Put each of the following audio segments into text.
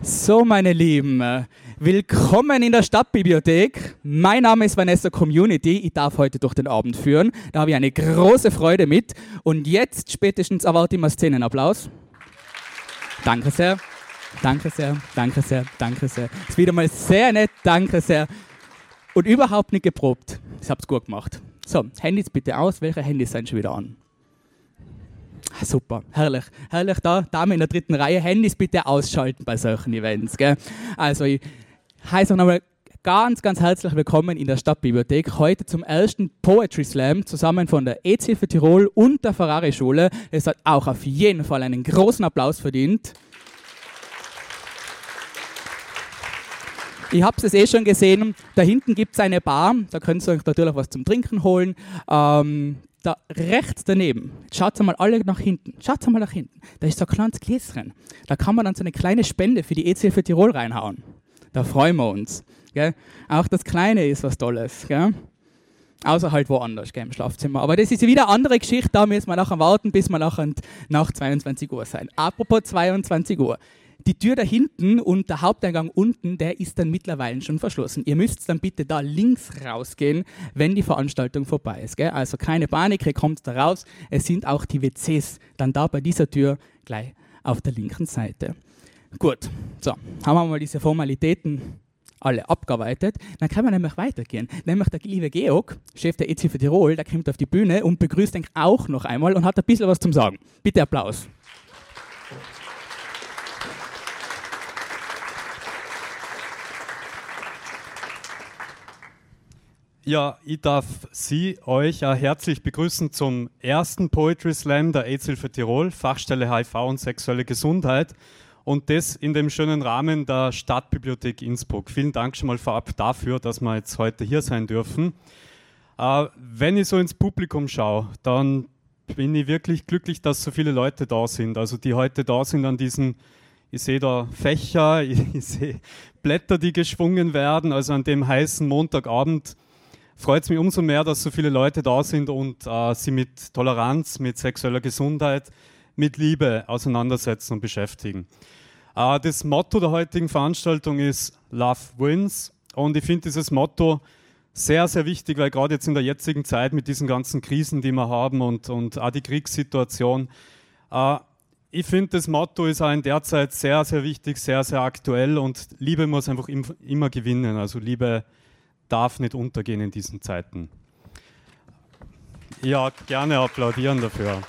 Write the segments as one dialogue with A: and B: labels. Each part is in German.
A: So, meine Lieben, willkommen in der Stadtbibliothek. Mein Name ist Vanessa Community. Ich darf heute durch den Abend führen. Da habe ich eine große Freude mit. Und jetzt spätestens erwarte ich mal Szenenapplaus. Danke sehr. Danke sehr, danke sehr, danke sehr. Ist wieder mal sehr nett, danke sehr. Und überhaupt nicht geprobt. Ich habe es gut gemacht. So, Handys bitte aus. Welche Handys sind schon wieder an? Super, herrlich. Herrlich da, Dame in der dritten Reihe. Handys bitte ausschalten bei solchen Events. Gell? Also, ich heiße auch nochmal ganz, ganz herzlich willkommen in der Stadtbibliothek. Heute zum ersten Poetry Slam zusammen von der EZ Tirol und der Ferrari Schule. Es hat auch auf jeden Fall einen großen Applaus verdient. Ich habe es eh schon gesehen. Da hinten gibt es eine Bar. Da könnt ihr euch natürlich was zum Trinken holen. Ähm, da rechts daneben, schaut mal alle nach hinten, schaut mal nach hinten, da ist so ein kleines Gläschen. Da kann man dann so eine kleine Spende für die EZ für Tirol reinhauen. Da freuen wir uns. Gell? Auch das Kleine ist was Tolles. Gell? Außer halt woanders, gell, im Schlafzimmer. Aber das ist wieder eine andere Geschichte, da müssen wir nachher warten, bis wir nachher nach 22 Uhr sein. Apropos 22 Uhr die Tür da hinten und der Haupteingang unten, der ist dann mittlerweile schon verschlossen. Ihr müsst dann bitte da links rausgehen, wenn die Veranstaltung vorbei ist. Gell? Also keine Panik, ihr kommt da raus. Es sind auch die WCs dann da bei dieser Tür gleich auf der linken Seite. Gut, so, haben wir mal diese Formalitäten alle abgearbeitet. Dann kann man nämlich weitergehen. Nämlich der liebe Georg, Chef der EZ für Tirol, der kommt auf die Bühne und begrüßt ihn auch noch einmal und hat ein bisschen was zum Sagen. Bitte Applaus.
B: Ja, ich darf Sie, euch ja herzlich begrüßen zum ersten Poetry Slam der AIDS-Hilfe Tirol, Fachstelle HIV und sexuelle Gesundheit und das in dem schönen Rahmen der Stadtbibliothek Innsbruck. Vielen Dank schon mal vorab dafür, dass wir jetzt heute hier sein dürfen. Äh, wenn ich so ins Publikum schaue, dann bin ich wirklich glücklich, dass so viele Leute da sind, also die heute da sind an diesen ich sehe da Fächer, ich, ich sehe Blätter, die geschwungen werden. Also an dem heißen Montagabend freut es mich umso mehr, dass so viele Leute da sind und äh, sie mit Toleranz, mit sexueller Gesundheit, mit Liebe auseinandersetzen und beschäftigen. Äh, das Motto der heutigen Veranstaltung ist Love Wins und ich finde dieses Motto sehr, sehr wichtig, weil gerade jetzt in der jetzigen Zeit mit diesen ganzen Krisen, die wir haben und, und auch die Kriegssituation, äh, ich finde, das Motto ist auch in der Zeit sehr, sehr wichtig, sehr, sehr aktuell und Liebe muss einfach im, immer gewinnen. Also Liebe darf nicht untergehen in diesen Zeiten. Ja, gerne applaudieren dafür.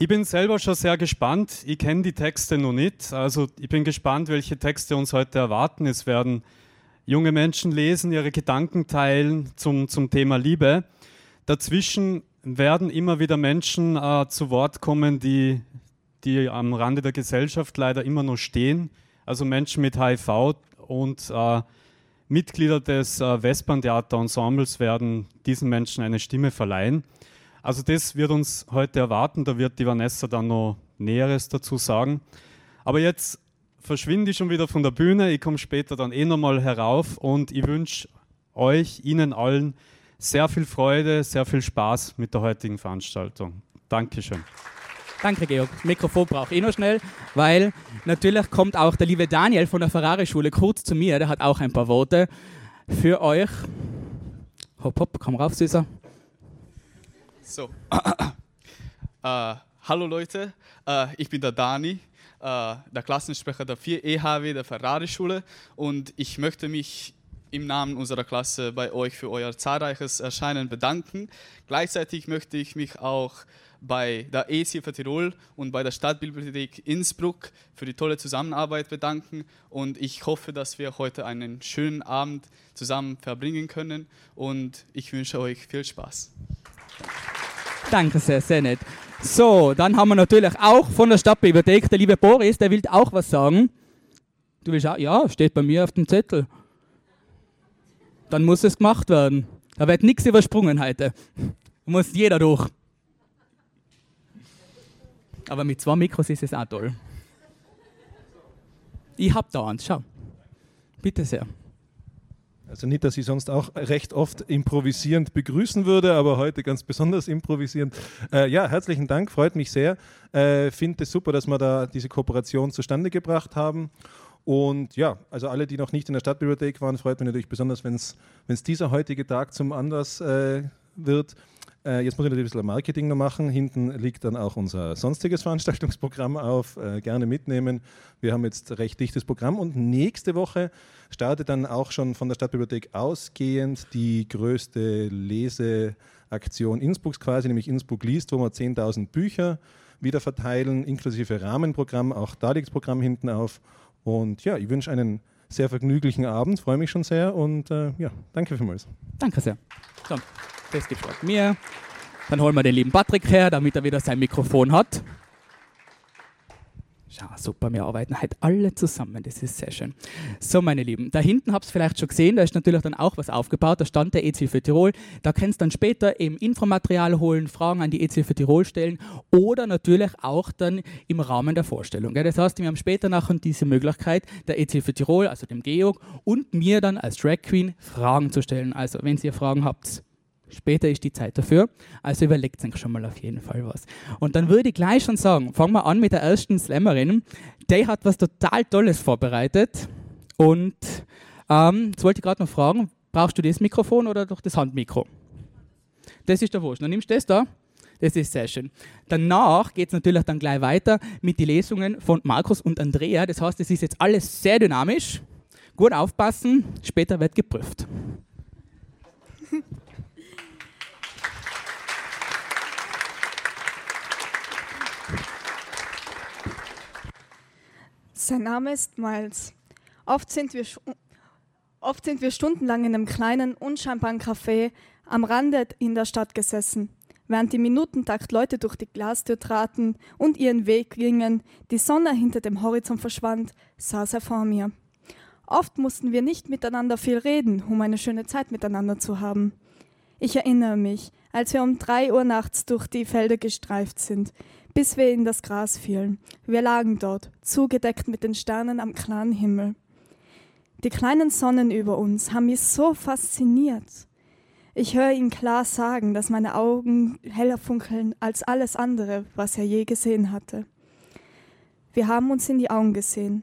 B: Ich bin selber schon sehr gespannt. Ich kenne die Texte noch nicht. Also ich bin gespannt, welche Texte uns heute erwarten. Es werden junge Menschen lesen, ihre Gedanken teilen zum, zum Thema Liebe. Dazwischen werden immer wieder Menschen äh, zu Wort kommen, die die am Rande der Gesellschaft leider immer noch stehen. Also Menschen mit HIV und äh, Mitglieder des äh, Westbahn-Theater-Ensembles werden diesen Menschen eine Stimme verleihen. Also das wird uns heute erwarten, da wird die Vanessa dann noch Näheres dazu sagen. Aber jetzt verschwinde ich schon wieder von der Bühne, ich komme später dann eh nochmal herauf und ich wünsche euch, Ihnen allen sehr viel Freude, sehr viel Spaß mit der heutigen Veranstaltung. Dankeschön.
A: Danke, Georg. Das Mikrofon brauche ich noch schnell, weil natürlich kommt auch der liebe Daniel von der Ferrari-Schule kurz zu mir. Der hat auch ein paar Worte für euch. Hopp, hopp, komm rauf, Süßer.
C: So. äh, hallo Leute, äh, ich bin der Dani, äh, der Klassensprecher der 4 EHW der Ferrari-Schule und ich möchte mich im Namen unserer Klasse bei euch für euer zahlreiches Erscheinen bedanken. Gleichzeitig möchte ich mich auch bei der ESI für Tirol und bei der Stadtbibliothek Innsbruck für die tolle Zusammenarbeit bedanken und ich hoffe, dass wir heute einen schönen Abend zusammen verbringen können und ich wünsche euch viel Spaß.
A: Danke sehr, sehr nett. So, dann haben wir natürlich auch von der Stadtbibliothek der liebe Boris, der will auch was sagen. Du willst auch? Ja, steht bei mir auf dem Zettel. Dann muss es gemacht werden. Da wird nichts übersprungen heute. Da muss jeder durch. Aber mit zwei Mikros ist es auch toll. Ich hab da eins, schau. Bitte sehr.
D: Also nicht, dass ich sonst auch recht oft improvisierend begrüßen würde, aber heute ganz besonders improvisierend. Äh, ja, herzlichen Dank, freut mich sehr. Äh, Finde es super, dass wir da diese Kooperation zustande gebracht haben. Und ja, also alle, die noch nicht in der Stadtbibliothek waren, freut mich natürlich besonders, wenn es dieser heutige Tag zum Anlass äh, wird. Äh, jetzt muss ich natürlich ein bisschen Marketing noch machen. Hinten liegt dann auch unser sonstiges Veranstaltungsprogramm auf. Äh, gerne mitnehmen. Wir haben jetzt recht dichtes Programm und nächste Woche startet dann auch schon von der Stadtbibliothek ausgehend die größte Leseaktion Innsbrucks quasi, nämlich Innsbruck liest, wo wir 10.000 Bücher wieder verteilen, inklusive Rahmenprogramm. Auch da liegt das Programm hinten auf. Und ja, ich wünsche einen sehr vergnüglichen Abend, freue mich schon sehr und äh, ja, danke vielmals.
A: Danke sehr. So, das gefällt mir. Dann holen wir den lieben Patrick her, damit er wieder sein Mikrofon hat. Ja, super, wir arbeiten halt alle zusammen, das ist sehr schön. So, meine Lieben, da hinten habt ihr vielleicht schon gesehen, da ist natürlich dann auch was aufgebaut, da stand der EZ für Tirol. Da kannst du dann später eben Infomaterial holen, Fragen an die EZ für Tirol stellen oder natürlich auch dann im Rahmen der Vorstellung. Das heißt, wir haben später nachher diese Möglichkeit, der EZ für Tirol, also dem Georg und mir dann als Drag Queen Fragen zu stellen. Also, wenn ihr Fragen habt, Später ist die Zeit dafür. Also überlegt euch schon mal auf jeden Fall was. Und dann würde ich gleich schon sagen, fangen wir an mit der ersten Slammerin. Die hat was total Tolles vorbereitet. Und ähm, jetzt wollte ich gerade noch fragen, brauchst du das Mikrofon oder doch das Handmikro? Das ist der Wurscht. Dann nimmst du das da. Das ist sehr schön. Danach geht es natürlich dann gleich weiter mit den Lesungen von Markus und Andrea. Das heißt, es ist jetzt alles sehr dynamisch. Gut aufpassen, später wird geprüft.
E: Sein Name ist Miles. Oft sind, wir, oft sind wir stundenlang in einem kleinen, unscheinbaren Café am Rande in der Stadt gesessen. Während im Minutentakt Leute durch die Glastür traten und ihren Weg gingen, die Sonne hinter dem Horizont verschwand, saß er vor mir. Oft mussten wir nicht miteinander viel reden, um eine schöne Zeit miteinander zu haben. Ich erinnere mich, als wir um drei Uhr nachts durch die Felder gestreift sind, bis wir in das Gras fielen. Wir lagen dort, zugedeckt mit den Sternen am klaren Himmel. Die kleinen Sonnen über uns haben mich so fasziniert. Ich höre ihn klar sagen, dass meine Augen heller funkeln als alles andere, was er je gesehen hatte. Wir haben uns in die Augen gesehen.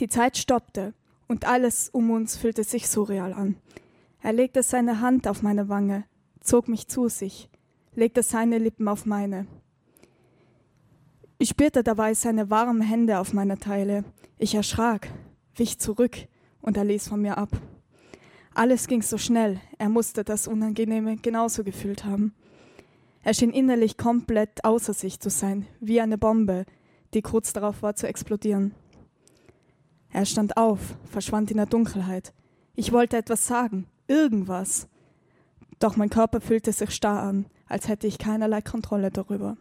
E: Die Zeit stoppte und alles um uns fühlte sich surreal an. Er legte seine Hand auf meine Wange, zog mich zu sich, legte seine Lippen auf meine. Ich spürte dabei seine warmen Hände auf meiner Teile. Ich erschrak, wich zurück und er ließ von mir ab. Alles ging so schnell, er musste das Unangenehme genauso gefühlt haben. Er schien innerlich komplett außer sich zu sein, wie eine Bombe, die kurz darauf war zu explodieren. Er stand auf, verschwand in der Dunkelheit. Ich wollte etwas sagen, irgendwas. Doch mein Körper fühlte sich starr an, als hätte ich keinerlei Kontrolle darüber.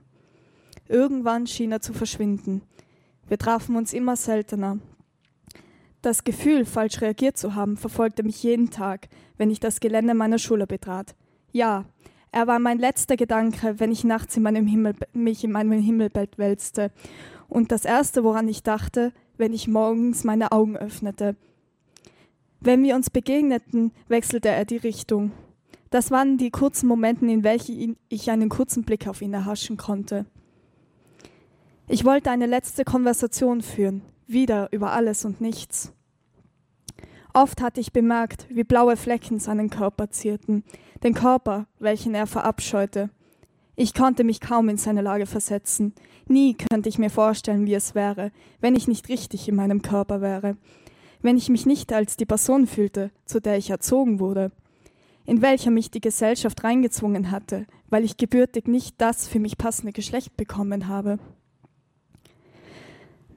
E: Irgendwann schien er zu verschwinden. Wir trafen uns immer seltener. Das Gefühl, falsch reagiert zu haben, verfolgte mich jeden Tag, wenn ich das Gelände meiner Schule betrat. Ja, er war mein letzter Gedanke, wenn ich nachts in meinem Himmel, mich in meinem Himmelbett wälzte. Und das Erste, woran ich dachte, wenn ich morgens meine Augen öffnete. Wenn wir uns begegneten, wechselte er die Richtung. Das waren die kurzen Momente, in welchen ich einen kurzen Blick auf ihn erhaschen konnte. Ich wollte eine letzte Konversation führen, wieder über alles und nichts. Oft hatte ich bemerkt, wie blaue Flecken seinen Körper zierten, den Körper, welchen er verabscheute. Ich konnte mich kaum in seine Lage versetzen. Nie könnte ich mir vorstellen, wie es wäre, wenn ich nicht richtig in meinem Körper wäre, wenn ich mich nicht als die Person fühlte, zu der ich erzogen wurde, in welcher mich die Gesellschaft reingezwungen hatte, weil ich gebürtig nicht das für mich passende Geschlecht bekommen habe.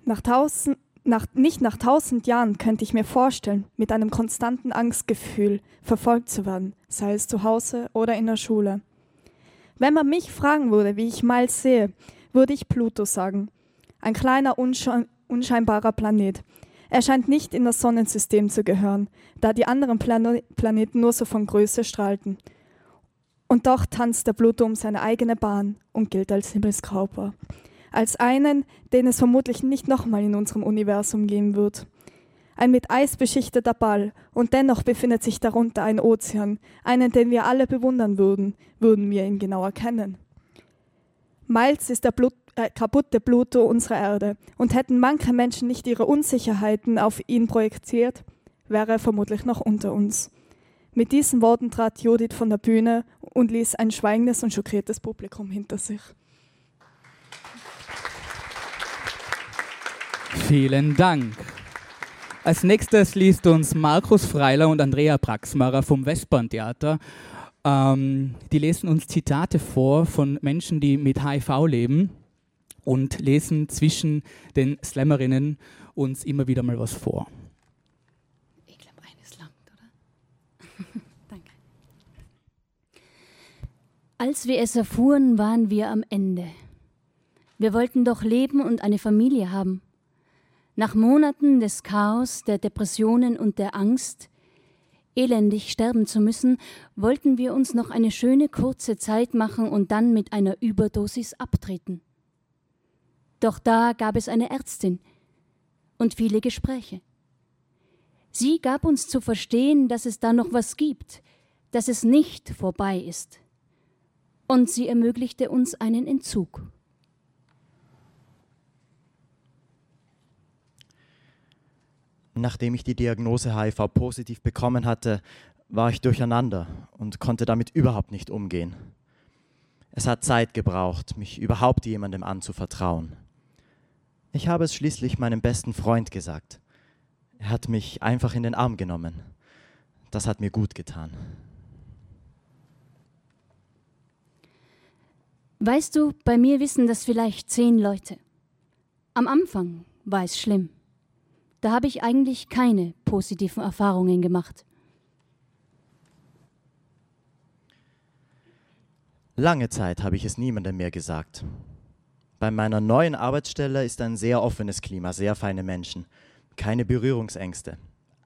E: Nach tausend, nach, nicht nach tausend Jahren könnte ich mir vorstellen, mit einem konstanten Angstgefühl verfolgt zu werden, sei es zu Hause oder in der Schule. Wenn man mich fragen würde, wie ich Miles sehe, würde ich Pluto sagen. Ein kleiner, unsche unscheinbarer Planet. Er scheint nicht in das Sonnensystem zu gehören, da die anderen Plan Planeten nur so von Größe strahlten. Und doch tanzt der Pluto um seine eigene Bahn und gilt als Himmelskörper als einen, den es vermutlich nicht nochmal in unserem Universum geben wird. ein mit Eis beschichteter Ball, und dennoch befindet sich darunter ein Ozean, einen, den wir alle bewundern würden, würden wir ihn genau erkennen. Miles ist der Blut, äh, kaputte Pluto unserer Erde, und hätten manche Menschen nicht ihre Unsicherheiten auf ihn projiziert, wäre er vermutlich noch unter uns. Mit diesen Worten trat Judith von der Bühne und ließ ein schweigendes und schockiertes Publikum hinter sich.
A: Vielen Dank. Als nächstes liest uns Markus Freiler und Andrea Praxmarer vom Westbahntheater. Ähm, die lesen uns Zitate vor von Menschen, die mit HIV leben und lesen zwischen den Slammerinnen uns immer wieder mal was vor.
F: Ich glaube, eines langt, oder? Danke. Als wir es erfuhren, waren wir am Ende. Wir wollten doch leben und eine Familie haben. Nach Monaten des Chaos, der Depressionen und der Angst, elendig sterben zu müssen, wollten wir uns noch eine schöne kurze Zeit machen und dann mit einer Überdosis abtreten. Doch da gab es eine Ärztin und viele Gespräche. Sie gab uns zu verstehen, dass es da noch was gibt, dass es nicht vorbei ist. Und sie ermöglichte uns einen Entzug.
G: Nachdem ich die Diagnose HIV-positiv bekommen hatte, war ich durcheinander und konnte damit überhaupt nicht umgehen. Es hat Zeit gebraucht, mich überhaupt jemandem anzuvertrauen. Ich habe es schließlich meinem besten Freund gesagt. Er hat mich einfach in den Arm genommen. Das hat mir gut getan.
F: Weißt du, bei mir wissen das vielleicht zehn Leute. Am Anfang war es schlimm. Da habe ich eigentlich keine positiven Erfahrungen gemacht.
G: Lange Zeit habe ich es niemandem mehr gesagt. Bei meiner neuen Arbeitsstelle ist ein sehr offenes Klima, sehr feine Menschen, keine Berührungsängste.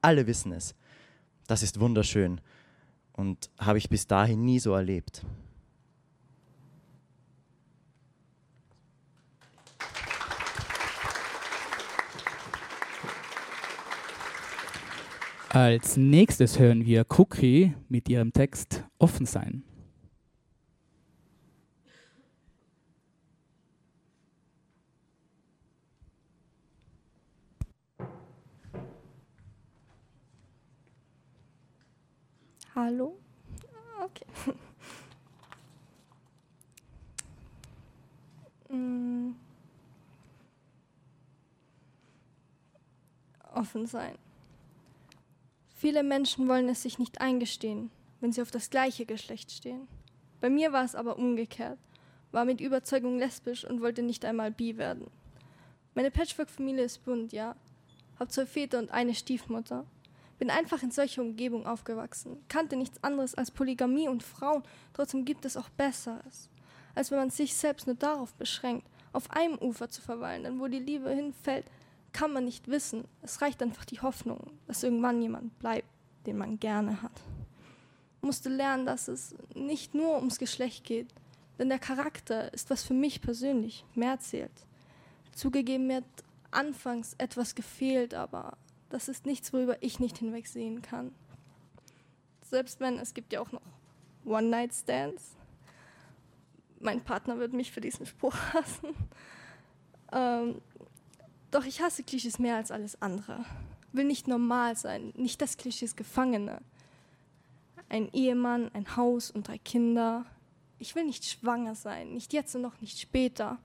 G: Alle wissen es. Das ist wunderschön und habe ich bis dahin nie so erlebt.
A: Als nächstes hören wir Cookie mit ihrem Text Offen sein.
H: Hallo? Okay. Mm. Offen sein. Viele Menschen wollen es sich nicht eingestehen, wenn sie auf das gleiche Geschlecht stehen. Bei mir war es aber umgekehrt, war mit Überzeugung lesbisch und wollte nicht einmal bi werden. Meine Patchwork-Familie ist bunt, ja. Hab zwei Väter und eine Stiefmutter. Bin einfach in solcher Umgebung aufgewachsen, kannte nichts anderes als Polygamie und Frauen, trotzdem gibt es auch Besseres. Als wenn man sich selbst nur darauf beschränkt, auf einem Ufer zu verweilen, denn wo die Liebe hinfällt, kann man nicht wissen. Es reicht einfach die Hoffnung, dass irgendwann jemand bleibt, den man gerne hat. Musste lernen, dass es nicht nur ums Geschlecht geht, denn der Charakter ist, was für mich persönlich mehr zählt. Zugegeben, mir hat anfangs etwas gefehlt, aber das ist nichts, worüber ich nicht hinwegsehen kann. Selbst wenn, es gibt ja auch noch One-Night-Stands. Mein Partner wird mich für diesen Spruch hassen. Ähm, doch ich hasse Klischees mehr als alles andere. Will nicht normal sein, nicht das Klischees Gefangene. Ein Ehemann, ein Haus und drei Kinder. Ich will nicht schwanger sein, nicht jetzt und noch nicht später.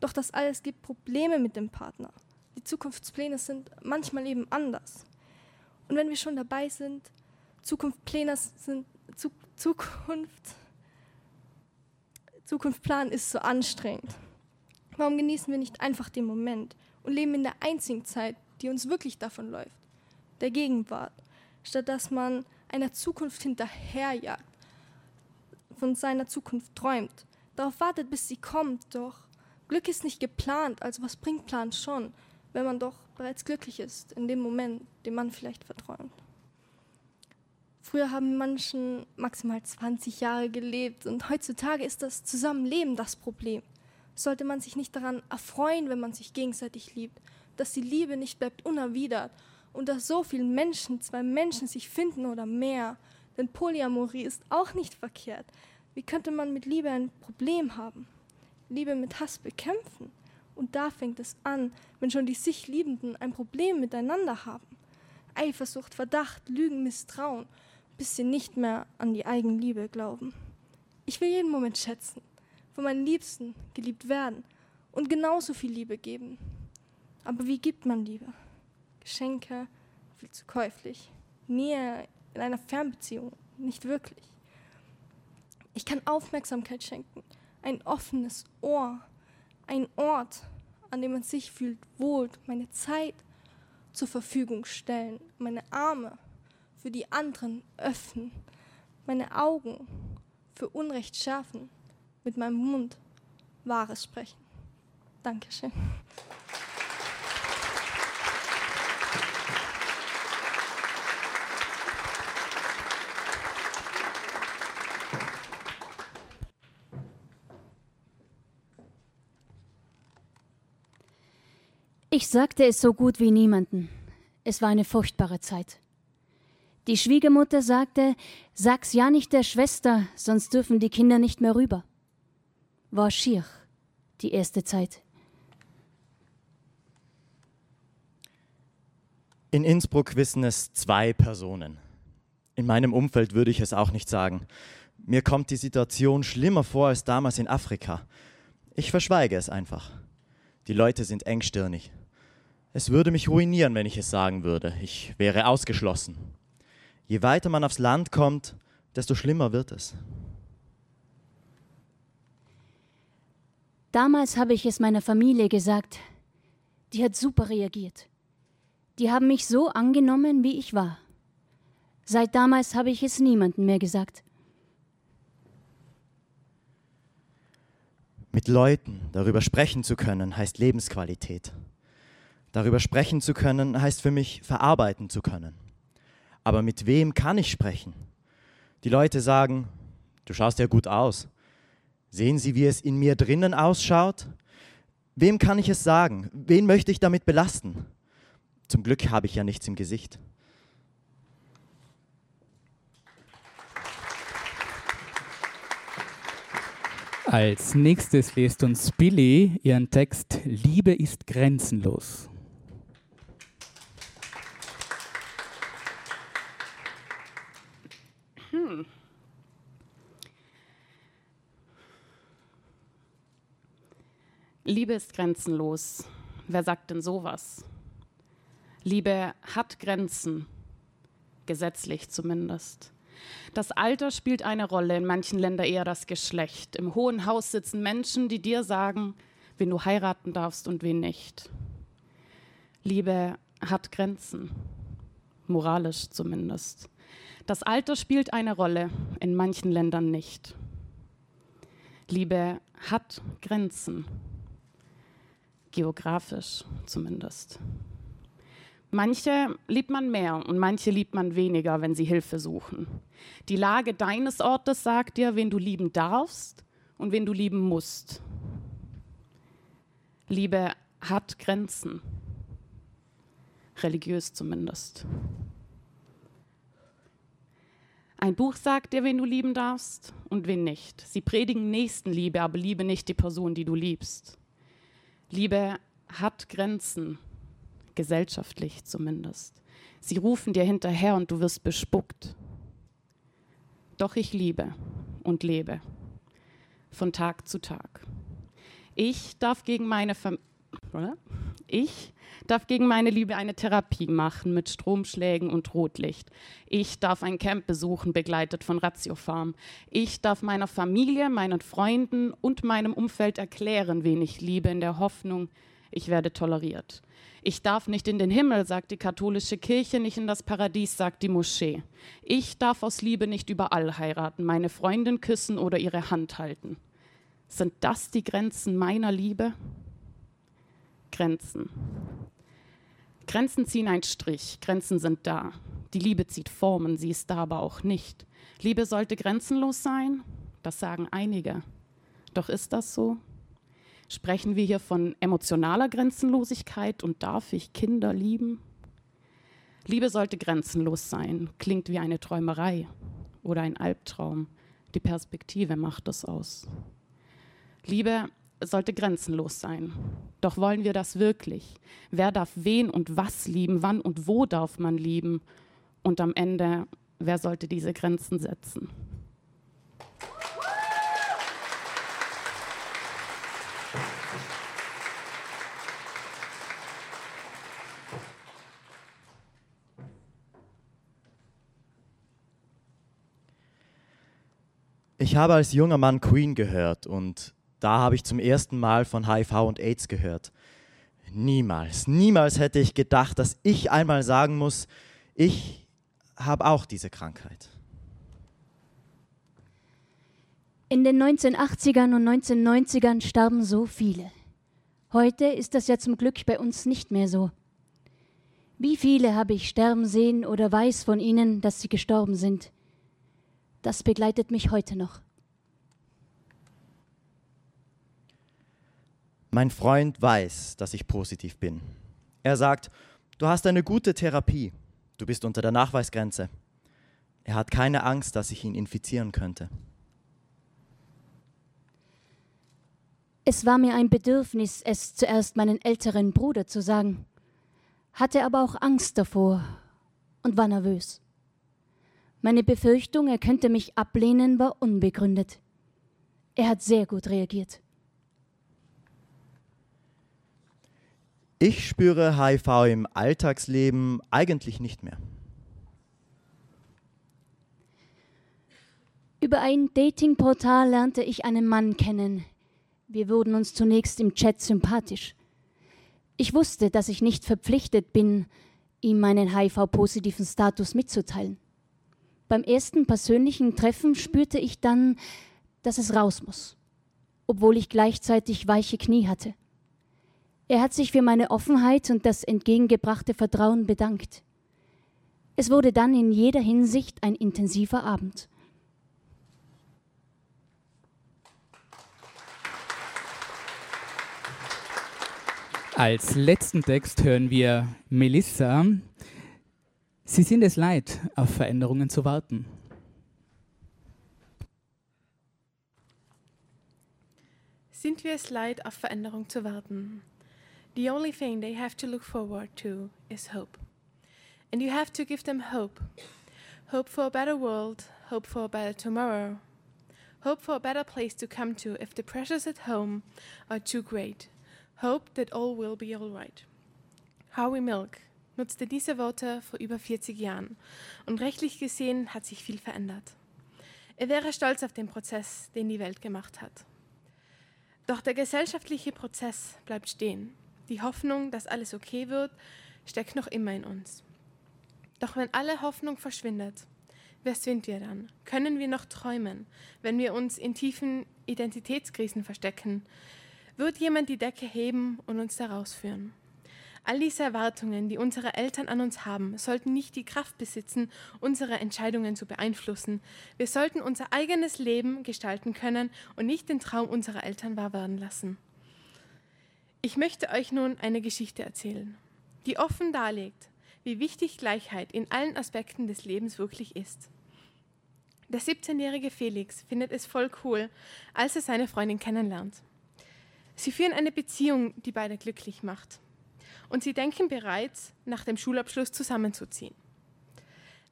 H: Doch das alles gibt Probleme mit dem Partner. Die Zukunftspläne sind manchmal eben anders. Und wenn wir schon dabei sind, Zukunftspläne sind zu, Zukunft Zukunftsplan ist so anstrengend. Warum genießen wir nicht einfach den Moment und leben in der einzigen Zeit, die uns wirklich davon läuft, der Gegenwart, statt dass man einer Zukunft hinterherjagt, von seiner Zukunft träumt, darauf wartet, bis sie kommt, doch Glück ist nicht geplant, also was bringt Plan schon, wenn man doch bereits glücklich ist in dem Moment, den man vielleicht verträumt. Früher haben Menschen maximal 20 Jahre gelebt und heutzutage ist das Zusammenleben das Problem sollte man sich nicht daran erfreuen, wenn man sich gegenseitig liebt, dass die Liebe nicht bleibt unerwidert unter so vielen Menschen zwei Menschen sich finden oder mehr. Denn Polyamorie ist auch nicht verkehrt. Wie könnte man mit Liebe ein Problem haben? Liebe mit Hass bekämpfen? Und da fängt es an, wenn schon die sich Liebenden ein Problem miteinander haben. Eifersucht, Verdacht, Lügen, Misstrauen, bis sie nicht mehr an die Eigenliebe glauben. Ich will jeden Moment schätzen, von meinen Liebsten geliebt werden und genauso viel Liebe geben. Aber wie gibt man Liebe? Geschenke, viel zu käuflich. Nähe in einer Fernbeziehung, nicht wirklich. Ich kann Aufmerksamkeit schenken, ein offenes Ohr, ein Ort, an dem man sich fühlt wohl, meine Zeit zur Verfügung stellen, meine Arme für die anderen öffnen, meine Augen für Unrecht schärfen, mit meinem Mund Wahres sprechen. Dankeschön.
F: Ich sagte es so gut wie niemanden. Es war eine furchtbare Zeit. Die Schwiegermutter sagte, sag's ja nicht der Schwester, sonst dürfen die Kinder nicht mehr rüber. War schier, die erste Zeit.
G: In Innsbruck wissen es zwei Personen. In meinem Umfeld würde ich es auch nicht sagen. Mir kommt die Situation schlimmer vor als damals in Afrika. Ich verschweige es einfach. Die Leute sind engstirnig. Es würde mich ruinieren, wenn ich es sagen würde. Ich wäre ausgeschlossen. Je weiter man aufs Land kommt, desto schlimmer wird es.
F: Damals habe ich es meiner Familie gesagt. Die hat super reagiert. Die haben mich so angenommen, wie ich war. Seit damals habe ich es niemandem mehr gesagt.
G: Mit Leuten darüber sprechen zu können, heißt Lebensqualität. Darüber sprechen zu können, heißt für mich verarbeiten zu können. Aber mit wem kann ich sprechen? Die Leute sagen, du schaust ja gut aus. Sehen Sie, wie es in mir drinnen ausschaut? Wem kann ich es sagen? Wen möchte ich damit belasten? Zum Glück habe ich ja nichts im Gesicht.
A: Als nächstes lest uns Billy ihren Text Liebe ist grenzenlos.
I: Liebe ist grenzenlos. Wer sagt denn sowas? Liebe hat Grenzen, gesetzlich zumindest. Das Alter spielt eine Rolle, in manchen Ländern eher das Geschlecht. Im Hohen Haus sitzen Menschen, die dir sagen, wen du heiraten darfst und wen nicht. Liebe hat Grenzen, moralisch zumindest. Das Alter spielt eine Rolle, in manchen Ländern nicht. Liebe hat Grenzen, geografisch zumindest. Manche liebt man mehr und manche liebt man weniger, wenn sie Hilfe suchen. Die Lage deines Ortes sagt dir, wen du lieben darfst und wen du lieben musst. Liebe hat Grenzen, religiös zumindest. Ein Buch sagt dir, wen du lieben darfst und wen nicht. Sie predigen Nächstenliebe, aber liebe nicht die Person, die du liebst. Liebe hat Grenzen, gesellschaftlich zumindest. Sie rufen dir hinterher und du wirst bespuckt. Doch ich liebe und lebe von Tag zu Tag. Ich darf gegen meine Familie, ich darf gegen meine Liebe eine Therapie machen mit Stromschlägen und Rotlicht. Ich darf ein Camp besuchen, begleitet von Ratiofarm. Ich darf meiner Familie, meinen Freunden und meinem Umfeld erklären, wen ich liebe, in der Hoffnung, ich werde toleriert. Ich darf nicht in den Himmel, sagt die katholische Kirche, nicht in das Paradies, sagt die Moschee. Ich darf aus Liebe nicht überall heiraten, meine Freundin küssen oder ihre Hand halten. Sind das die Grenzen meiner Liebe? Grenzen. Grenzen ziehen einen Strich, Grenzen sind da. Die Liebe zieht Formen, sie ist da aber auch nicht. Liebe sollte grenzenlos sein, das sagen einige. Doch ist das so? Sprechen wir hier von emotionaler Grenzenlosigkeit und darf ich Kinder lieben? Liebe sollte grenzenlos sein, klingt wie eine Träumerei oder ein Albtraum. Die Perspektive macht es aus. Liebe sollte grenzenlos sein. Doch wollen wir das wirklich? Wer darf wen und was lieben? Wann und wo darf man lieben? Und am Ende, wer sollte diese Grenzen setzen?
G: Ich habe als junger Mann Queen gehört und da habe ich zum ersten Mal von HIV und AIDS gehört. Niemals, niemals hätte ich gedacht, dass ich einmal sagen muss, ich habe auch diese Krankheit.
F: In den 1980ern und 1990ern starben so viele. Heute ist das ja zum Glück bei uns nicht mehr so. Wie viele habe ich sterben sehen oder weiß von ihnen, dass sie gestorben sind? Das begleitet mich heute noch.
G: Mein Freund weiß, dass ich positiv bin. Er sagt, du hast eine gute Therapie, du bist unter der Nachweisgrenze. Er hat keine Angst, dass ich ihn infizieren könnte.
F: Es war mir ein Bedürfnis, es zuerst meinen älteren Bruder zu sagen, hatte aber auch Angst davor und war nervös. Meine Befürchtung, er könnte mich ablehnen, war unbegründet. Er hat sehr gut reagiert.
G: Ich spüre HIV im Alltagsleben eigentlich nicht mehr.
F: Über ein Datingportal lernte ich einen Mann kennen. Wir wurden uns zunächst im Chat sympathisch. Ich wusste, dass ich nicht verpflichtet bin, ihm meinen HIV-positiven Status mitzuteilen. Beim ersten persönlichen Treffen spürte ich dann, dass es raus muss, obwohl ich gleichzeitig weiche Knie hatte. Er hat sich für meine Offenheit und das entgegengebrachte Vertrauen bedankt. Es wurde dann in jeder Hinsicht ein intensiver Abend.
A: Als letzten Text hören wir Melissa, Sie sind es leid, auf Veränderungen zu warten.
J: Sind wir es leid, auf Veränderung zu warten? The only thing they have to look forward to is hope. And you have to give them hope. Hope for a better world, hope for a better tomorrow. Hope for a better place to come to if the pressures at home are too great. Hope that all will be all right. Howie Milk, nutzte diese Worte vor über 40 Jahren und rechtlich gesehen hat sich viel verändert. Er wäre stolz auf den Prozess, den die Welt gemacht hat. Doch der gesellschaftliche Prozess bleibt stehen. Die Hoffnung, dass alles okay wird, steckt noch immer in uns. Doch wenn alle Hoffnung verschwindet, wer sind wir dann? Können wir noch träumen, wenn wir uns in tiefen Identitätskrisen verstecken? Wird jemand die Decke heben und uns daraus führen? All diese Erwartungen, die unsere Eltern an uns haben, sollten nicht die Kraft besitzen, unsere Entscheidungen zu beeinflussen. Wir sollten unser eigenes Leben gestalten können und nicht den Traum unserer Eltern wahr werden lassen. Ich möchte euch nun eine Geschichte erzählen, die offen darlegt, wie wichtig Gleichheit in allen Aspekten des Lebens wirklich ist. Der 17-jährige Felix findet es voll cool, als er seine Freundin kennenlernt. Sie führen eine Beziehung, die beide glücklich macht und sie denken bereits, nach dem Schulabschluss zusammenzuziehen.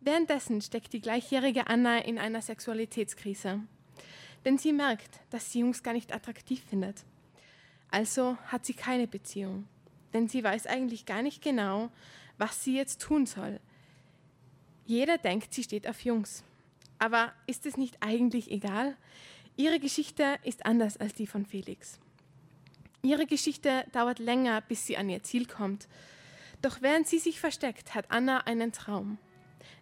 J: Währenddessen steckt die gleichjährige Anna in einer Sexualitätskrise, denn sie merkt, dass sie Jungs gar nicht attraktiv findet. Also hat sie keine Beziehung, denn sie weiß eigentlich gar nicht genau, was sie jetzt tun soll. Jeder denkt, sie steht auf Jungs. Aber ist es nicht eigentlich egal? Ihre Geschichte ist anders als die von Felix. Ihre Geschichte dauert länger, bis sie an ihr Ziel kommt. Doch während sie sich versteckt, hat Anna einen Traum.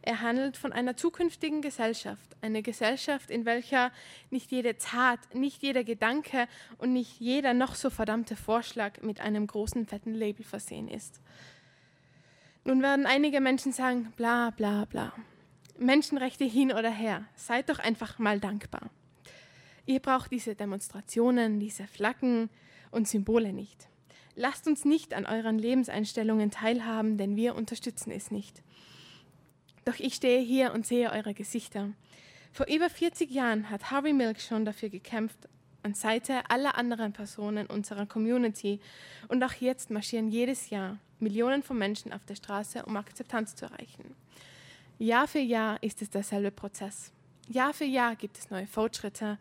J: Er handelt von einer zukünftigen Gesellschaft, eine Gesellschaft, in welcher nicht jede Tat, nicht jeder Gedanke und nicht jeder noch so verdammte Vorschlag mit einem großen fetten Label versehen ist. Nun werden einige Menschen sagen, bla bla bla. Menschenrechte hin oder her, seid doch einfach mal dankbar. Ihr braucht diese Demonstrationen, diese Flaggen, und Symbole nicht. Lasst uns nicht an euren Lebenseinstellungen teilhaben, denn wir unterstützen es nicht. Doch ich stehe hier und sehe eure Gesichter. Vor über 40 Jahren hat Harvey Milk schon dafür gekämpft, an Seite aller anderen Personen unserer Community. Und auch jetzt marschieren jedes Jahr Millionen von Menschen auf der Straße, um Akzeptanz zu erreichen. Jahr für Jahr ist es derselbe Prozess. Jahr für Jahr gibt es neue Fortschritte,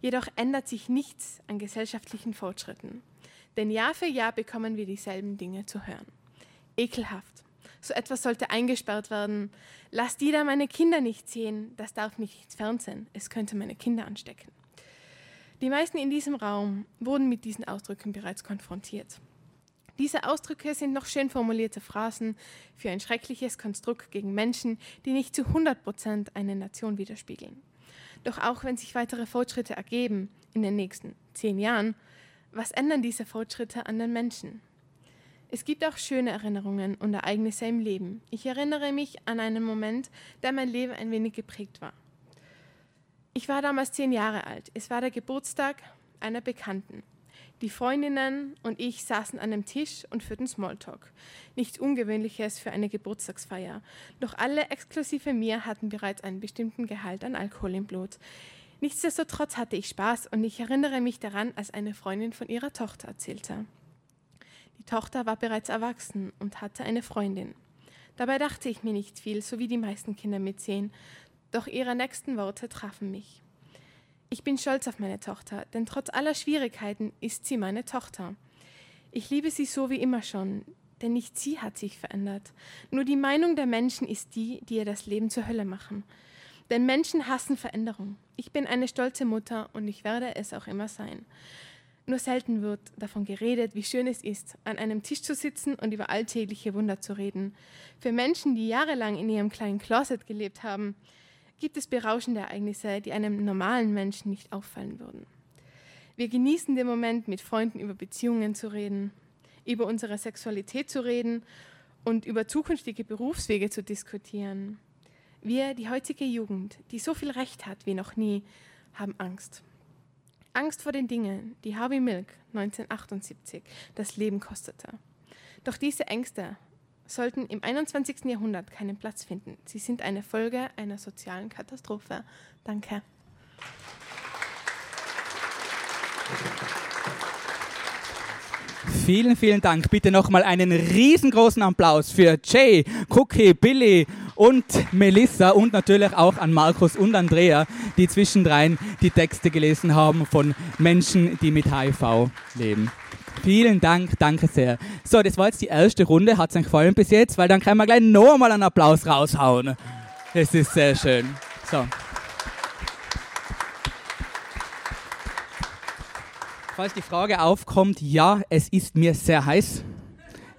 J: jedoch ändert sich nichts an gesellschaftlichen Fortschritten. Denn Jahr für Jahr bekommen wir dieselben Dinge zu hören. Ekelhaft. So etwas sollte eingesperrt werden. Lass die da meine Kinder nicht sehen. Das darf nicht ins Fernsehen. Es könnte meine Kinder anstecken. Die meisten in diesem Raum wurden mit diesen Ausdrücken bereits konfrontiert. Diese Ausdrücke sind noch schön formulierte Phrasen für ein schreckliches Konstrukt gegen Menschen, die nicht zu 100 Prozent eine Nation widerspiegeln. Doch auch wenn sich weitere Fortschritte ergeben in den nächsten zehn Jahren, was ändern diese Fortschritte an den Menschen? Es gibt auch schöne Erinnerungen und Ereignisse im Leben. Ich erinnere mich an einen Moment, der mein Leben ein wenig geprägt war. Ich war damals zehn Jahre alt. Es war der Geburtstag einer Bekannten. Die Freundinnen und ich saßen an einem Tisch und führten Smalltalk. Nichts Ungewöhnliches für eine Geburtstagsfeier. Doch alle exklusive mir hatten bereits einen bestimmten Gehalt an Alkohol im Blut. Nichtsdestotrotz hatte ich Spaß und ich erinnere mich daran, als eine Freundin von ihrer Tochter erzählte. Die Tochter war bereits erwachsen und hatte eine Freundin. Dabei dachte ich mir nicht viel, so wie die meisten Kinder mitsehen, doch ihre nächsten Worte trafen mich. Ich bin stolz auf meine Tochter, denn trotz aller Schwierigkeiten ist sie meine Tochter. Ich liebe sie so wie immer schon, denn nicht sie hat sich verändert. Nur die Meinung der Menschen ist die, die ihr das Leben zur Hölle machen. Denn Menschen hassen Veränderung. Ich bin eine stolze Mutter und ich werde es auch immer sein. Nur selten wird davon geredet, wie schön es ist, an einem Tisch zu sitzen und über alltägliche Wunder zu reden. Für Menschen, die jahrelang in ihrem kleinen Closet gelebt haben, gibt es berauschende Ereignisse, die einem normalen Menschen nicht auffallen würden. Wir genießen den Moment, mit Freunden über Beziehungen zu reden, über unsere Sexualität zu reden und über zukünftige Berufswege zu diskutieren. Wir, die heutige Jugend, die so viel Recht hat wie noch nie, haben Angst. Angst vor den Dingen, die Harvey Milk 1978 das Leben kostete. Doch diese Ängste sollten im 21. Jahrhundert keinen Platz finden. Sie sind eine Folge einer sozialen Katastrophe. Danke.
A: Vielen, vielen Dank. Bitte nochmal einen riesengroßen Applaus für Jay, Cookie, Billy und Melissa und natürlich auch an Markus und Andrea, die zwischendrin die Texte gelesen haben von Menschen, die mit HIV leben. Vielen Dank, danke sehr. So, das war jetzt die erste Runde. Hat es euch gefallen bis jetzt? Weil dann können wir gleich nochmal einen Applaus raushauen. Das ist sehr schön. So. Falls die Frage aufkommt, ja, es ist mir sehr heiß.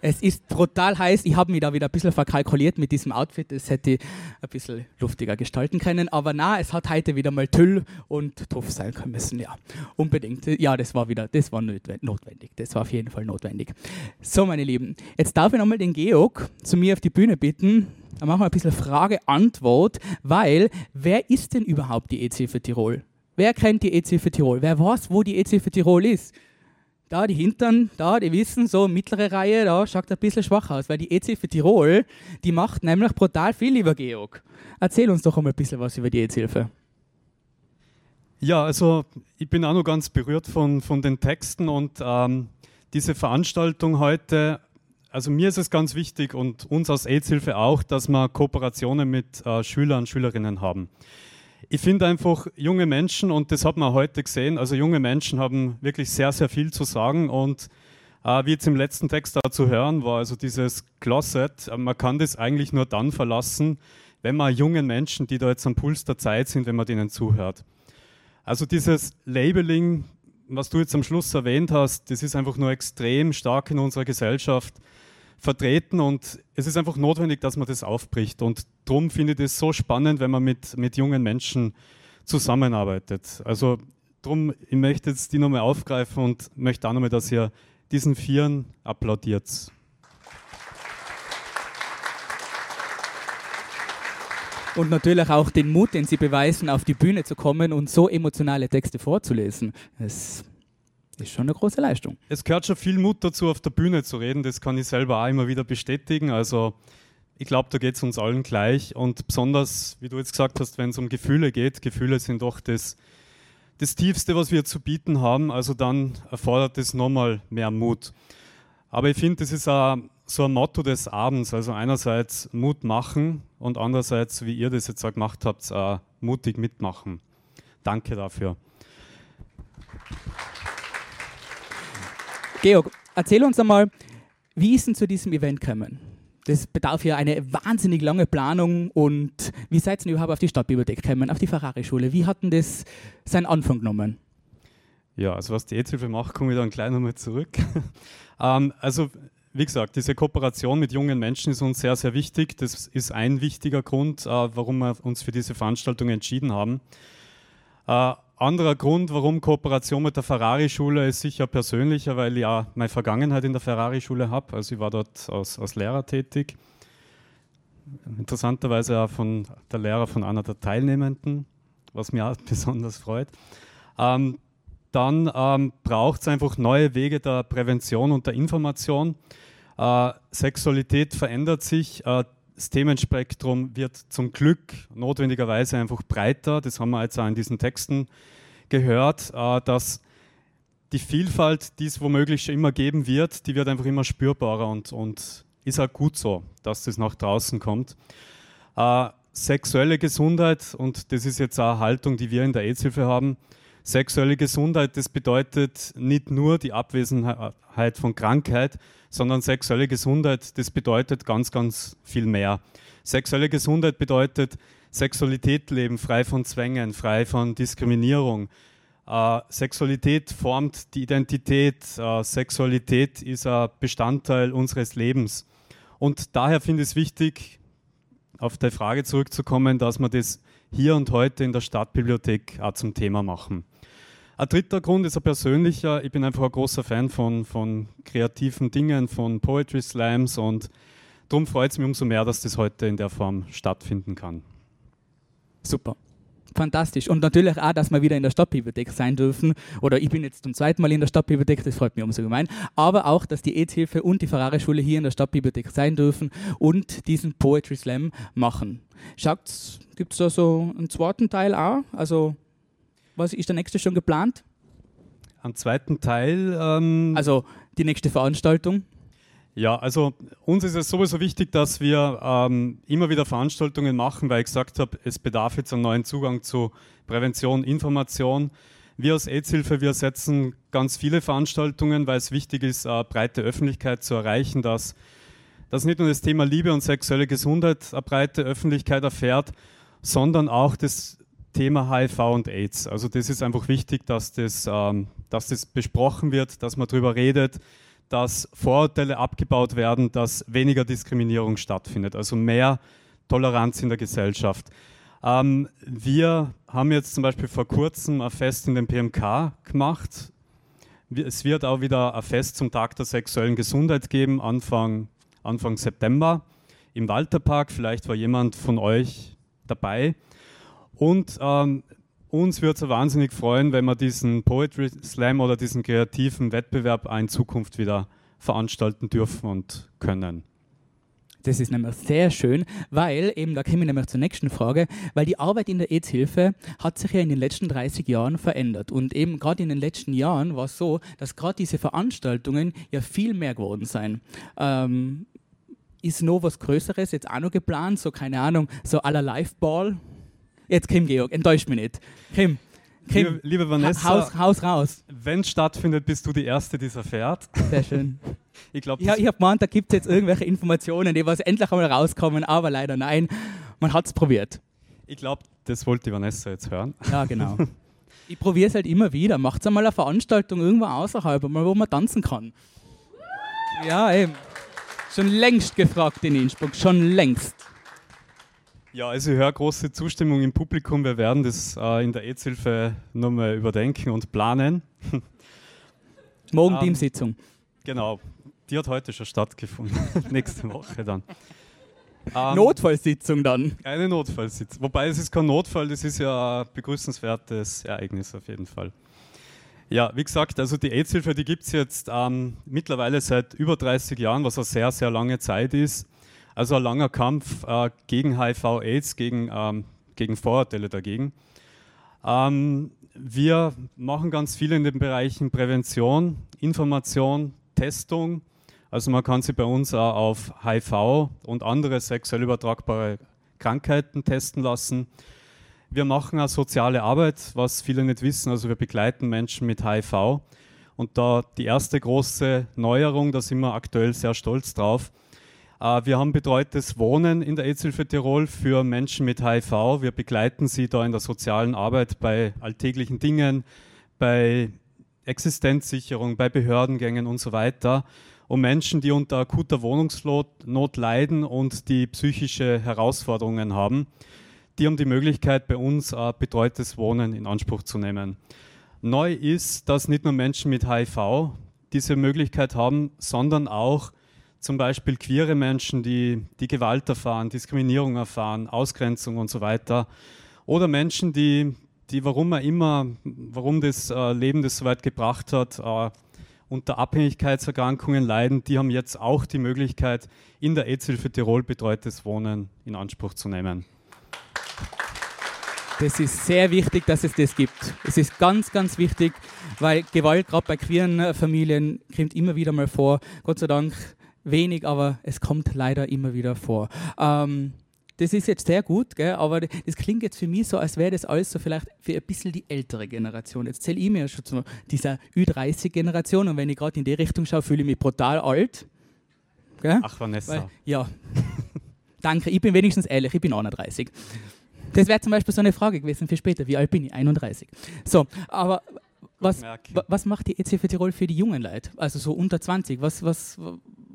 A: Es ist brutal heiß. Ich habe mich da wieder ein bisschen verkalkuliert mit diesem Outfit. Das hätte ich ein bisschen luftiger gestalten können. Aber na, es hat heute wieder mal Tüll und Tuff sein können müssen. Ja, unbedingt. Ja, das war wieder, das war notwendig. Das war auf jeden Fall notwendig. So, meine Lieben, jetzt darf ich nochmal den Georg zu mir auf die Bühne bitten. Dann machen wir ein bisschen Frage-Antwort, weil wer ist denn überhaupt die EC für Tirol? Wer kennt die EC für Tirol? Wer weiß, wo die EC für Tirol ist? Da die Hintern, da, die wissen, so mittlere Reihe, da schaut ein bisschen schwach aus, weil die EC für Tirol, die macht nämlich brutal viel, lieber Georg. Erzähl uns doch einmal ein bisschen was über die EZ-Hilfe.
B: Ja, also ich bin auch noch ganz berührt von, von den Texten und ähm, diese Veranstaltung heute, also mir ist es ganz wichtig und uns als AIDS-Hilfe auch, dass wir Kooperationen mit äh, Schülern und Schülerinnen haben ich finde einfach junge Menschen, und das hat man heute gesehen, also junge Menschen haben wirklich sehr, sehr viel zu sagen und äh, wie jetzt im letzten Text da zu hören war, also dieses Closet, äh, man kann das eigentlich nur dann verlassen, wenn man jungen Menschen, die da jetzt am Puls der Zeit sind, wenn man denen zuhört. Also dieses Labeling, was du jetzt am Schluss erwähnt hast, das ist einfach nur extrem stark in unserer Gesellschaft vertreten und es ist einfach notwendig, dass man das aufbricht. Und darum finde ich das so spannend, wenn man mit, mit jungen Menschen zusammenarbeitet. Also darum, ich möchte jetzt die nochmal aufgreifen und möchte auch nochmal, dass ihr diesen Vieren applaudiert.
A: Und natürlich auch den Mut, den sie beweisen, auf die Bühne zu kommen und so emotionale Texte vorzulesen. Das ist schon eine große Leistung.
B: Es gehört schon viel Mut dazu, auf der Bühne zu reden. Das kann ich selber auch immer wieder bestätigen. Also ich glaube, da geht es uns allen gleich. Und besonders, wie du jetzt gesagt hast, wenn es um Gefühle geht, Gefühle sind doch das, das Tiefste, was wir zu bieten haben. Also dann erfordert es nochmal mehr Mut. Aber ich finde, das ist auch so ein Motto des Abends. Also einerseits Mut machen und andererseits, wie ihr das jetzt auch gemacht habt, auch mutig mitmachen. Danke dafür.
A: Georg, erzähl uns einmal, wie ist denn zu diesem Event gekommen? Das bedarf ja eine wahnsinnig lange Planung und wie seid ihr überhaupt auf die Stadtbibliothek gekommen, auf die Ferrari-Schule? Wie hat denn das seinen Anfang genommen?
B: Ja, also was die EZ-Hilfe macht, komme ich dann gleich nochmal zurück. ähm, also wie gesagt, diese Kooperation mit jungen Menschen ist uns sehr, sehr wichtig. Das ist ein wichtiger Grund, äh, warum wir uns für diese Veranstaltung entschieden haben. Äh, anderer Grund, warum Kooperation mit der Ferrari-Schule ist sicher persönlicher, weil ich ja meine Vergangenheit in der Ferrari-Schule habe. Also ich war dort als, als Lehrer tätig. Interessanterweise auch von der Lehrer von einer der Teilnehmenden, was mich auch besonders freut. Ähm, dann ähm, braucht es einfach neue Wege der Prävention und der Information. Äh, Sexualität verändert sich. Äh, das Themenspektrum wird zum Glück notwendigerweise einfach breiter. Das haben wir jetzt auch in diesen Texten gehört, äh, dass die Vielfalt, die es womöglich schon immer geben wird, die wird einfach immer spürbarer und, und ist auch gut so, dass das nach draußen kommt. Äh, sexuelle Gesundheit, und das ist jetzt auch eine Haltung, die wir in der AIDS-Hilfe haben, sexuelle Gesundheit, das bedeutet nicht nur die Abwesenheit von Krankheit, sondern sexuelle Gesundheit, das bedeutet ganz, ganz viel mehr. Sexuelle Gesundheit bedeutet Sexualität leben, frei von Zwängen, frei von Diskriminierung. Äh, Sexualität formt die Identität. Äh, Sexualität ist ein Bestandteil unseres Lebens. Und daher finde ich es wichtig, auf die Frage zurückzukommen, dass wir das hier und heute in der Stadtbibliothek auch zum Thema machen. Ein dritter Grund ist ein persönlicher. Ich bin einfach ein großer Fan von, von kreativen Dingen, von Poetry Slams und darum freut es mich umso mehr, dass das heute in der Form stattfinden kann.
A: Super. Fantastisch. Und natürlich auch, dass wir wieder in der Stadtbibliothek sein dürfen. Oder ich bin jetzt zum zweiten Mal in der Stadtbibliothek, das freut mich umso gemein. Aber auch, dass die EZ-Hilfe und die Ferrari-Schule hier in der Stadtbibliothek sein dürfen und diesen Poetry Slam machen. Schaut, gibt es da so einen zweiten Teil auch? Also was ist der nächste schon geplant?
B: Am zweiten Teil. Ähm
A: also die nächste Veranstaltung?
B: Ja, also uns ist es sowieso wichtig, dass wir ähm, immer wieder Veranstaltungen machen, weil ich gesagt habe, es bedarf jetzt einen neuen Zugang zu Prävention, Information. Wir als AIDS-Hilfe, wir setzen ganz viele Veranstaltungen, weil es wichtig ist, eine breite Öffentlichkeit zu erreichen, dass, dass nicht nur das Thema Liebe und sexuelle Gesundheit eine breite Öffentlichkeit erfährt, sondern auch das Thema HIV und AIDS. Also das ist einfach wichtig, dass das, ähm, dass das besprochen wird, dass man darüber redet, dass Vorurteile abgebaut werden, dass weniger Diskriminierung stattfindet, also mehr Toleranz in der Gesellschaft. Ähm, wir haben jetzt zum Beispiel vor kurzem ein Fest in den PMK gemacht. Es wird auch wieder ein Fest zum Tag der sexuellen Gesundheit geben, Anfang, Anfang September im Walterpark. Vielleicht war jemand von euch dabei. Und ähm, uns würde es wahnsinnig freuen, wenn wir diesen Poetry Slam oder diesen kreativen Wettbewerb in Zukunft wieder veranstalten dürfen und können.
A: Das ist nämlich sehr schön, weil, eben da kommen wir nämlich zur nächsten Frage, weil die Arbeit in der AIDS-Hilfe hat sich ja in den letzten 30 Jahren verändert. Und eben gerade in den letzten Jahren war es so, dass gerade diese Veranstaltungen ja viel mehr geworden sind. Ähm, ist noch was Größeres jetzt auch noch geplant? So, keine Ahnung, so aller Live-Ball, Jetzt Kim Georg, enttäuscht mich nicht. Kim, Kim
B: liebe, liebe Vanessa,
A: Haus, Haus raus.
B: Wenn es stattfindet, bist du die Erste, die es erfährt.
A: Sehr schön.
B: ich glaube,
A: ja, ich habe gemeint, da gibt es jetzt irgendwelche Informationen, die was endlich einmal rauskommen, aber leider nein. Man hat es probiert.
B: Ich glaube, das wollte die Vanessa jetzt hören.
A: Ja, genau. ich probiere es halt immer wieder. Macht einmal eine Veranstaltung irgendwo außerhalb, mal, wo man tanzen kann. Ja, eben. Schon längst gefragt in Innsbruck, schon längst.
B: Ja, also ich höre große Zustimmung im Publikum. Wir werden das äh, in der AIDS-Hilfe nochmal überdenken und planen.
A: Morgen ähm, Teamsitzung.
B: Genau, die hat heute schon stattgefunden. Nächste Woche dann.
A: Ähm, Notfallsitzung dann.
B: Eine Notfallsitzung. Wobei es ist kein Notfall, das ist ja ein begrüßenswertes Ereignis auf jeden Fall. Ja, wie gesagt, also die AIDS-Hilfe, die gibt es jetzt ähm, mittlerweile seit über 30 Jahren, was eine sehr, sehr lange Zeit ist. Also ein langer Kampf äh, gegen HIV-AIDS, gegen, ähm, gegen Vorurteile dagegen. Ähm, wir machen ganz viel in den Bereichen Prävention, Information, Testung. Also man kann sich bei uns auch auf HIV und andere sexuell übertragbare Krankheiten testen lassen. Wir machen auch soziale Arbeit, was viele nicht wissen. Also wir begleiten Menschen mit HIV. Und da die erste große Neuerung, da sind wir aktuell sehr stolz drauf. Äh, wir haben betreutes Wohnen in der AIDS-Hilfe Tirol für Menschen mit HIV. Wir begleiten sie da in der sozialen Arbeit bei alltäglichen Dingen, bei Existenzsicherung, bei Behördengängen und so weiter. Um Menschen, die unter akuter Wohnungsnot leiden und die psychische Herausforderungen haben die haben die Möglichkeit, bei uns äh, betreutes Wohnen in Anspruch zu nehmen. Neu ist, dass nicht nur Menschen mit HIV diese Möglichkeit haben, sondern auch zum Beispiel queere Menschen, die, die Gewalt erfahren, Diskriminierung erfahren, Ausgrenzung und so weiter. Oder Menschen, die, die warum er immer, warum das äh, Leben das so weit gebracht hat, äh, unter Abhängigkeitserkrankungen leiden, die haben jetzt auch die Möglichkeit, in der AIDS-Hilfe Tirol betreutes Wohnen in Anspruch zu nehmen.
A: Das ist sehr wichtig, dass es das gibt. Es ist ganz, ganz wichtig, weil Gewalt gerade bei queeren äh, Familien kommt immer wieder mal vor. Gott sei Dank wenig, aber es kommt leider immer wieder vor. Ähm, das ist jetzt sehr gut, gell? aber das klingt jetzt für mich so, als wäre das alles so vielleicht für ein bisschen die ältere Generation. Jetzt zähle ich mir schon zu dieser Ü30-Generation und wenn ich gerade in die Richtung schaue, fühle ich mich brutal alt.
B: Gell? Ach, Vanessa. Weil,
A: ja. Danke, ich bin wenigstens ehrlich, ich bin 31. Das wäre zum Beispiel so eine Frage gewesen für später. Wie alt bin ich? 31. So, aber was, was macht die EC für Tirol für die jungen Leute? Also so unter 20. Was, was,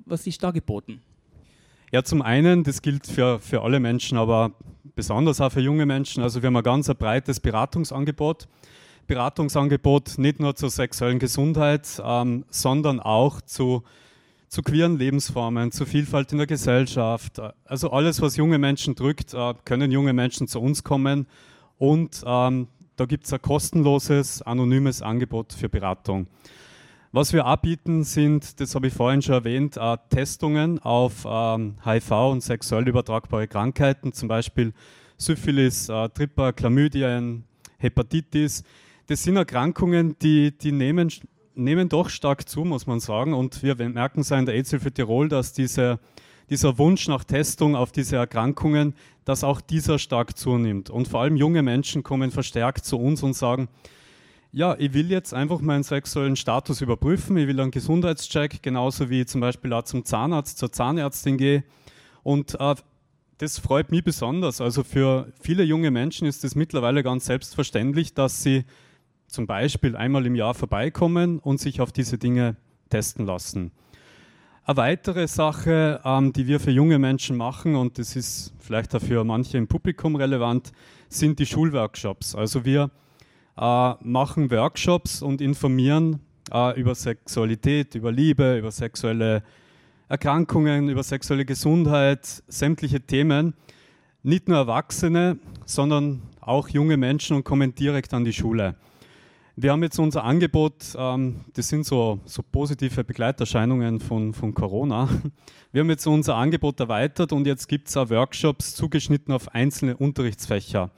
A: was ist da geboten?
B: Ja, zum einen, das gilt für, für alle Menschen, aber besonders auch für junge Menschen. Also wir haben ein ganz ein breites Beratungsangebot. Beratungsangebot nicht nur zur sexuellen Gesundheit, ähm, sondern auch zu zu queeren Lebensformen, zu Vielfalt in der Gesellschaft. Also alles, was junge Menschen drückt, äh, können junge Menschen zu uns kommen. Und ähm, da gibt es ein kostenloses, anonymes Angebot für Beratung. Was wir anbieten, sind, das habe ich vorhin schon erwähnt, äh, Testungen auf ähm, HIV und sexuell übertragbare Krankheiten, zum Beispiel Syphilis, äh, Tripper, Chlamydien, Hepatitis. Das sind Erkrankungen, die, die nehmen nehmen doch stark zu, muss man sagen. Und wir merken es in der AIDS-Hilfe Tirol, dass diese, dieser Wunsch nach Testung auf diese Erkrankungen, dass auch dieser stark zunimmt. Und vor allem junge Menschen kommen verstärkt zu uns und sagen, ja, ich will jetzt einfach meinen sexuellen Status überprüfen, ich will einen Gesundheitscheck, genauso wie zum Beispiel auch zum Zahnarzt, zur Zahnärztin gehe. Und äh, das freut mich besonders. Also für viele junge Menschen ist es mittlerweile ganz selbstverständlich, dass sie zum Beispiel einmal im Jahr vorbeikommen und sich auf diese Dinge testen lassen. Eine weitere Sache, ähm, die wir für junge Menschen machen, und das ist vielleicht auch für manche im Publikum relevant, sind die Schulworkshops. Also wir äh, machen Workshops und informieren äh, über Sexualität, über Liebe, über sexuelle Erkrankungen, über sexuelle Gesundheit, sämtliche Themen. Nicht nur Erwachsene, sondern auch junge Menschen und kommen direkt an die Schule. Wir haben jetzt unser Angebot, ähm, das sind so, so positive Begleiterscheinungen von, von Corona. Wir haben jetzt unser Angebot erweitert und jetzt gibt es auch Workshops zugeschnitten auf einzelne Unterrichtsfächer.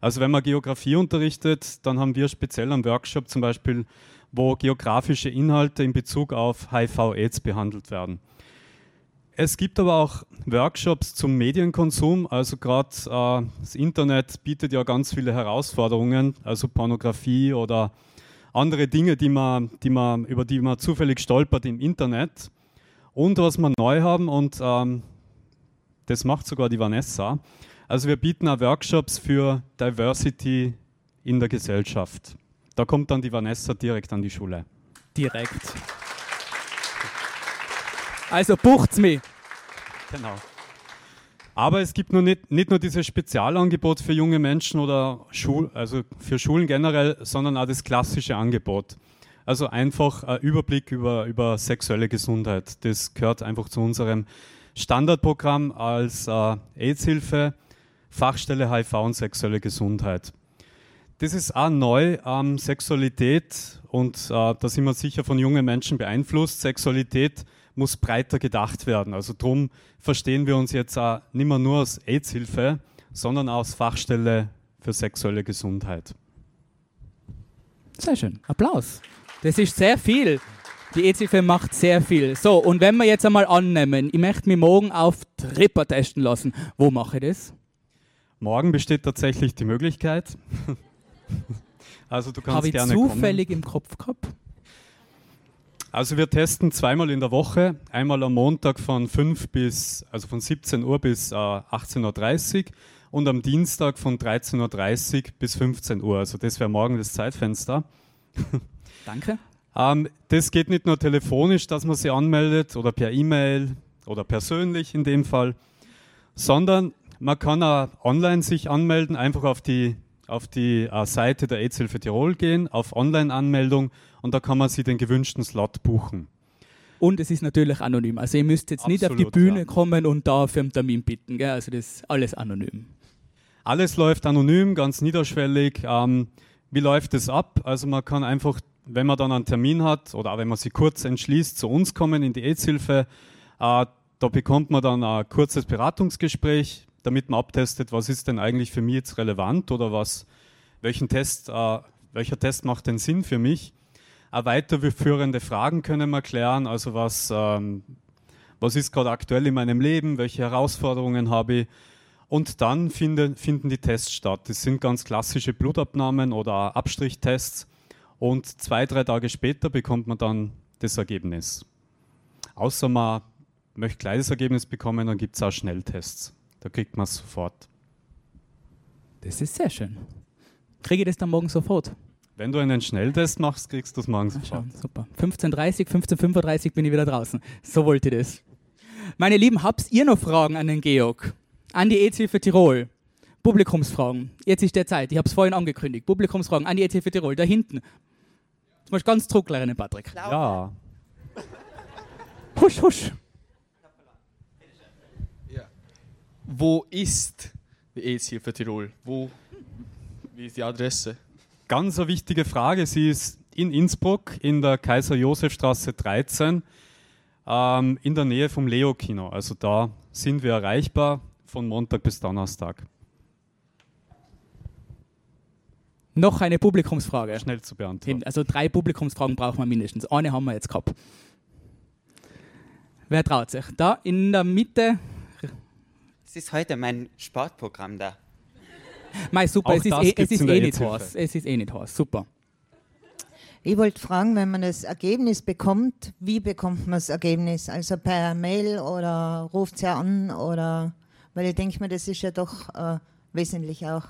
B: Also wenn man Geografie unterrichtet, dann haben wir speziell einen Workshop zum Beispiel, wo geografische Inhalte in Bezug auf HIV-Aids behandelt werden. Es gibt aber auch Workshops zum Medienkonsum. Also gerade äh, das Internet bietet ja ganz viele Herausforderungen, also Pornografie oder andere Dinge, die man, die man, über die man zufällig stolpert im Internet. Und was wir neu haben, und ähm, das macht sogar die Vanessa, also wir bieten auch Workshops für Diversity in der Gesellschaft. Da kommt dann die Vanessa direkt an die Schule.
A: Direkt. Also bucht's mich.
B: Genau. Aber es gibt nur nicht, nicht nur dieses Spezialangebot für junge Menschen oder Schul, also für Schulen generell, sondern auch das klassische Angebot. Also einfach ein Überblick über, über sexuelle Gesundheit. Das gehört einfach zu unserem Standardprogramm als äh, AIDS-Hilfe, Fachstelle HIV und sexuelle Gesundheit. Das ist auch neu. Ähm, Sexualität und äh, da sind wir sicher von jungen Menschen beeinflusst. Sexualität muss breiter gedacht werden. Also darum verstehen wir uns jetzt auch nicht mehr nur als AIDS-Hilfe, sondern auch als Fachstelle für sexuelle Gesundheit.
A: Sehr schön. Applaus. Das ist sehr viel. Die EZ-Hilfe macht sehr viel. So, und wenn wir jetzt einmal annehmen, ich möchte mich morgen auf Tripper testen lassen, wo mache ich das?
B: Morgen besteht tatsächlich die Möglichkeit. also du kannst
A: Habe ich
B: gerne
A: zufällig
B: kommen.
A: im Kopf gehabt?
B: Also wir testen zweimal in der Woche, einmal am Montag von 5 bis, also von 17 Uhr bis äh, 18.30 Uhr und am Dienstag von 13.30 Uhr bis 15 Uhr. Also das wäre morgen das Zeitfenster.
A: Danke.
B: Ähm, das geht nicht nur telefonisch, dass man sich anmeldet oder per E-Mail oder persönlich in dem Fall, sondern man kann auch online sich anmelden, einfach auf die, auf die äh, Seite der AIDS-Hilfe Tirol gehen, auf Online-Anmeldung und da kann man sich den gewünschten Slot buchen.
A: Und es ist natürlich anonym. Also ihr müsst jetzt nicht auf die
B: Absolut,
A: Bühne
B: ja.
A: kommen und da für einen Termin bitten. Gell? Also das ist alles anonym.
B: Alles läuft anonym, ganz niederschwellig. Ähm, wie läuft es ab? Also man kann einfach, wenn man dann einen Termin hat oder auch wenn man sich kurz entschließt, zu uns kommen in die AIDS-Hilfe. Äh, da bekommt man dann ein kurzes Beratungsgespräch, damit man abtestet, was ist denn eigentlich für mich jetzt relevant oder was, welchen Test, äh, welcher Test macht denn Sinn für mich. Auch weiterführende Fragen können wir klären, also was, ähm, was ist gerade aktuell in meinem Leben, welche Herausforderungen habe ich. Und dann finden, finden die Tests statt. Das sind ganz klassische Blutabnahmen oder Abstrichtests. Und zwei, drei Tage später bekommt man dann das Ergebnis. Außer man möchte gleich das Ergebnis bekommen, dann gibt es auch Schnelltests. Da kriegt man es sofort.
A: Das ist sehr schön. Kriege ich das dann morgen sofort?
B: Wenn du einen Schnelltest machst, kriegst du es morgen
A: Ah, schau,
B: sofort.
A: super. 15.30 15.35 bin ich wieder draußen. So wollte ich das. Meine Lieben, habt ihr noch Fragen an den Georg? An die EZ-Hilfe Tirol? Publikumsfragen. Jetzt ist der Zeit. Ich habe es vorhin angekündigt. Publikumsfragen an die EZ-Hilfe Tirol. Da hinten. Jetzt musst du ganz zurücklernen, Patrick.
B: Ja,
A: Husch, husch.
C: Wo ist die AIDS-Hilfe Tirol? Wo? Wie ist die Adresse?
B: ganz eine wichtige Frage. Sie ist in Innsbruck in der Kaiser-Josef-Straße 13 ähm, in der Nähe vom Leo-Kino. Also da sind wir erreichbar von Montag bis Donnerstag.
A: Noch eine Publikumsfrage.
B: Schnell zu beantworten.
A: Also drei Publikumsfragen brauchen wir mindestens. Eine haben wir jetzt gehabt. Wer traut sich? Da in der Mitte.
K: Es ist heute mein Sportprogramm da.
A: Mei, super, es ist,
B: das
A: eh, es ist eh nicht heiß. Es ist eh nicht heiß. Super.
L: Ich wollte fragen, wenn man das Ergebnis bekommt, wie bekommt man das Ergebnis? Also per Mail oder ruft sie an oder weil ich denke mir, das ist ja doch äh, wesentlich auch.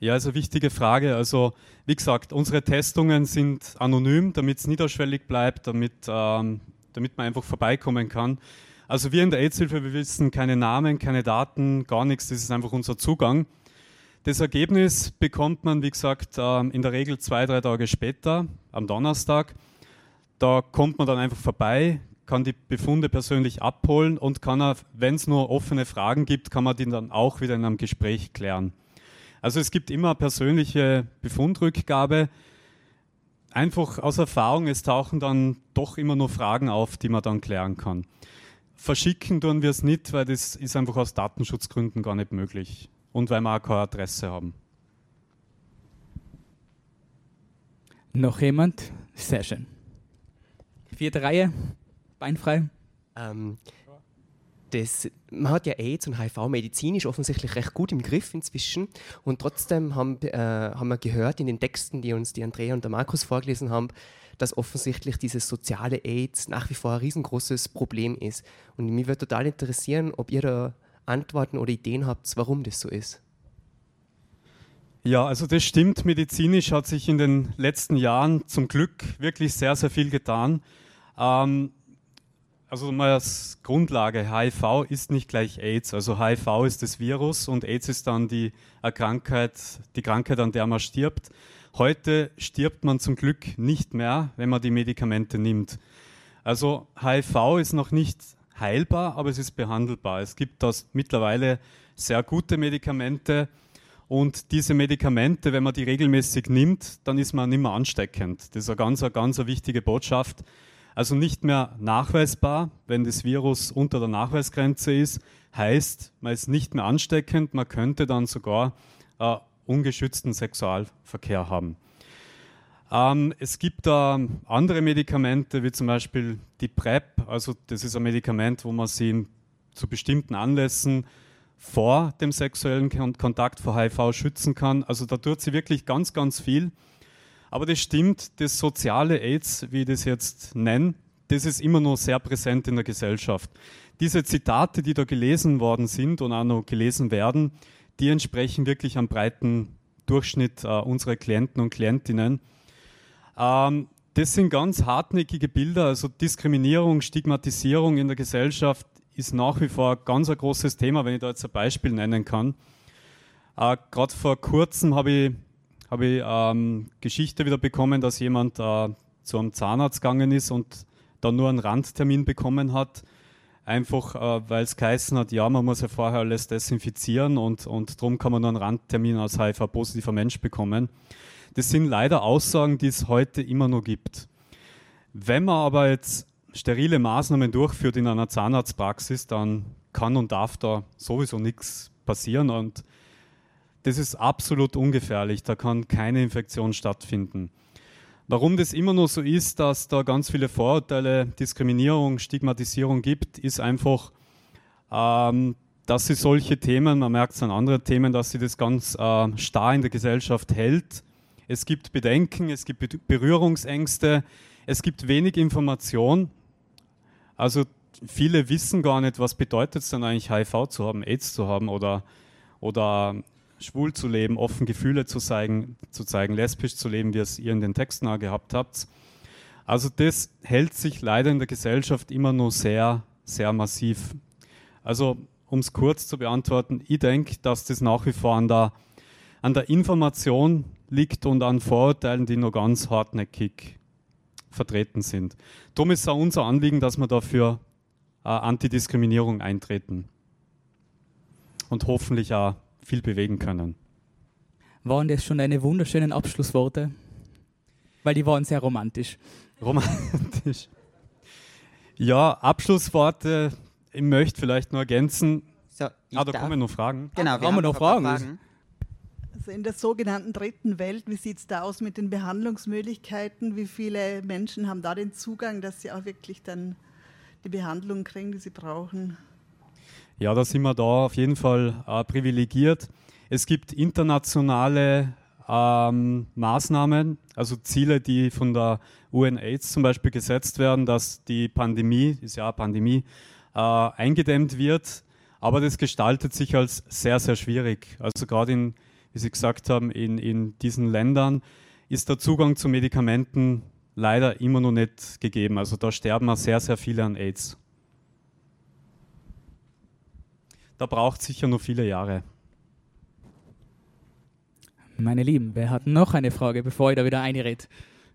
B: Ja, also wichtige Frage. Also wie gesagt, unsere Testungen sind anonym, damit es niederschwellig bleibt, damit, ähm, damit man einfach vorbeikommen kann. Also wir in der AIDS-Hilfe, wir wissen keine Namen, keine Daten, gar nichts, das ist einfach unser Zugang. Das Ergebnis bekommt man, wie gesagt, ähm, in der Regel zwei, drei Tage später, am Donnerstag. Da kommt man dann einfach vorbei, kann die Befunde persönlich abholen und kann, wenn es nur offene Fragen gibt, kann man die dann auch wieder in einem Gespräch klären. Also es gibt immer persönliche Befundrückgabe. Einfach aus Erfahrung, es tauchen dann doch immer nur Fragen auf, die man dann klären kann. Verschicken tun wir es nicht, weil das ist einfach aus Datenschutzgründen gar nicht möglich und weil wir auch keine Adresse haben.
A: Noch jemand? Sehr schön. Vierte Reihe. Beinfrei.
M: Ähm, das, man hat ja AIDS und HIV medizinisch offensichtlich recht gut im Griff inzwischen. Und trotzdem haben, äh, haben wir gehört in den Texten, die uns die Andrea und der Markus vorgelesen haben, dass offensichtlich dieses soziale AIDS nach wie vor ein riesengroßes Problem ist. Und mich würde total interessieren, ob ihr da Antworten oder Ideen habt, warum das so ist.
B: Ja, also das stimmt. Medizinisch hat sich in den letzten Jahren zum Glück wirklich sehr, sehr viel getan. Ähm, also mal als Grundlage, HIV ist nicht gleich AIDS. Also HIV ist das Virus und AIDS ist dann die Krankheit, die Krankheit, an der man stirbt. Heute stirbt man zum Glück nicht mehr, wenn man die Medikamente nimmt. Also HIV ist noch nicht heilbar, aber es ist behandelbar. Es gibt das mittlerweile sehr gute Medikamente Und diese Medikamente, wenn man die regelmäßig nimmt, dann ist man nicht mehr ansteckend. Das ist eine ganz, eine ganz wichtige Botschaft. Also nicht mehr nachweisbar, wenn das Virus unter der Nachweisgrenze ist, heißt, man ist nicht mehr ansteckend, man könnte dann sogar äh, ungeschützten Sexualverkehr haben. Ähm, es gibt da andere Medikamente, wie zum Beispiel die PrEP, also das ist ein Medikament, wo man sie zu bestimmten Anlässen vor dem sexuellen Kontakt vor HIV schützen kann. Also da tut sie wirklich ganz, ganz viel. Aber das stimmt, das soziale AIDS, wie ich das jetzt nenne, das ist immer noch sehr präsent in der Gesellschaft. Diese Zitate, die da gelesen worden sind und auch noch gelesen werden, die entsprechen wirklich am breiten Durchschnitt äh, unserer Klienten und Klientinnen. Ähm, das sind ganz hartnäckige Bilder, also Diskriminierung, Stigmatisierung in der Gesellschaft ist nach wie vor ganz ein großes Thema, wenn ich da jetzt ein Beispiel nennen kann. Äh, Gerade vor kurzem habe ich, hab ich ähm, Geschichte wieder bekommen, dass jemand äh, zu einem Zahnarzt gegangen ist und dann nur einen Randtermin bekommen hat, einfach äh, weil es geheißen hat, ja, man muss ja vorher alles desinfizieren und, und darum kann man nur einen Randtermin als HIV-positiver Mensch bekommen. Das sind leider Aussagen, die es heute immer noch gibt. Wenn man aber jetzt sterile Maßnahmen durchführt in einer Zahnarztpraxis, dann kann und darf da sowieso nichts passieren und das ist absolut ungefährlich. Da kann keine Infektion stattfinden. Warum das immer noch so ist, dass da ganz viele Vorurteile, Diskriminierung, Stigmatisierung gibt, ist einfach, ähm, dass sie solche Themen, man merkt es an anderen Themen, dass sie das ganz äh, starr in der Gesellschaft hält. Es gibt Bedenken, es gibt Berührungsängste, es gibt wenig Information. Also viele wissen gar nicht, was bedeutet es dann eigentlich HIV zu haben, AIDS zu haben oder, oder schwul zu leben, offen Gefühle zu zeigen, zu zeigen, lesbisch zu leben, wie es ihr in den Texten auch gehabt habt. Also das hält sich leider in der Gesellschaft immer nur sehr, sehr massiv. Also um es kurz zu beantworten, ich denke, dass das nach wie vor an der, an der Information liegt und an Vorurteilen, die nur ganz hartnäckig vertreten sind. Darum ist es auch unser Anliegen, dass wir dafür äh, Antidiskriminierung eintreten und hoffentlich auch viel bewegen können.
A: Waren das schon deine wunderschönen Abschlussworte? Weil die waren sehr romantisch.
B: Romantisch. Ja, Abschlussworte. Ich möchte vielleicht nur ergänzen. So, ah, da kommen noch Fragen.
A: Genau, wir haben, wir noch Fragen. Fragen.
N: Also in der sogenannten dritten Welt, wie sieht es da aus mit den Behandlungsmöglichkeiten? Wie viele Menschen haben da den Zugang, dass sie auch wirklich dann die Behandlung kriegen, die sie brauchen?
B: Ja, da sind wir da auf jeden Fall äh, privilegiert. Es gibt internationale ähm, Maßnahmen, also Ziele, die von der UNAIDS zum Beispiel gesetzt werden, dass die Pandemie, ist ja eine Pandemie, äh, eingedämmt wird. Aber das gestaltet sich als sehr, sehr schwierig. Also gerade in wie Sie gesagt haben, in, in diesen Ländern ist der Zugang zu Medikamenten leider immer noch nicht gegeben. Also da sterben auch sehr, sehr viele an AIDS. Da braucht es sicher noch viele Jahre.
A: Meine Lieben, wer hat noch eine Frage, bevor ich da wieder einrede?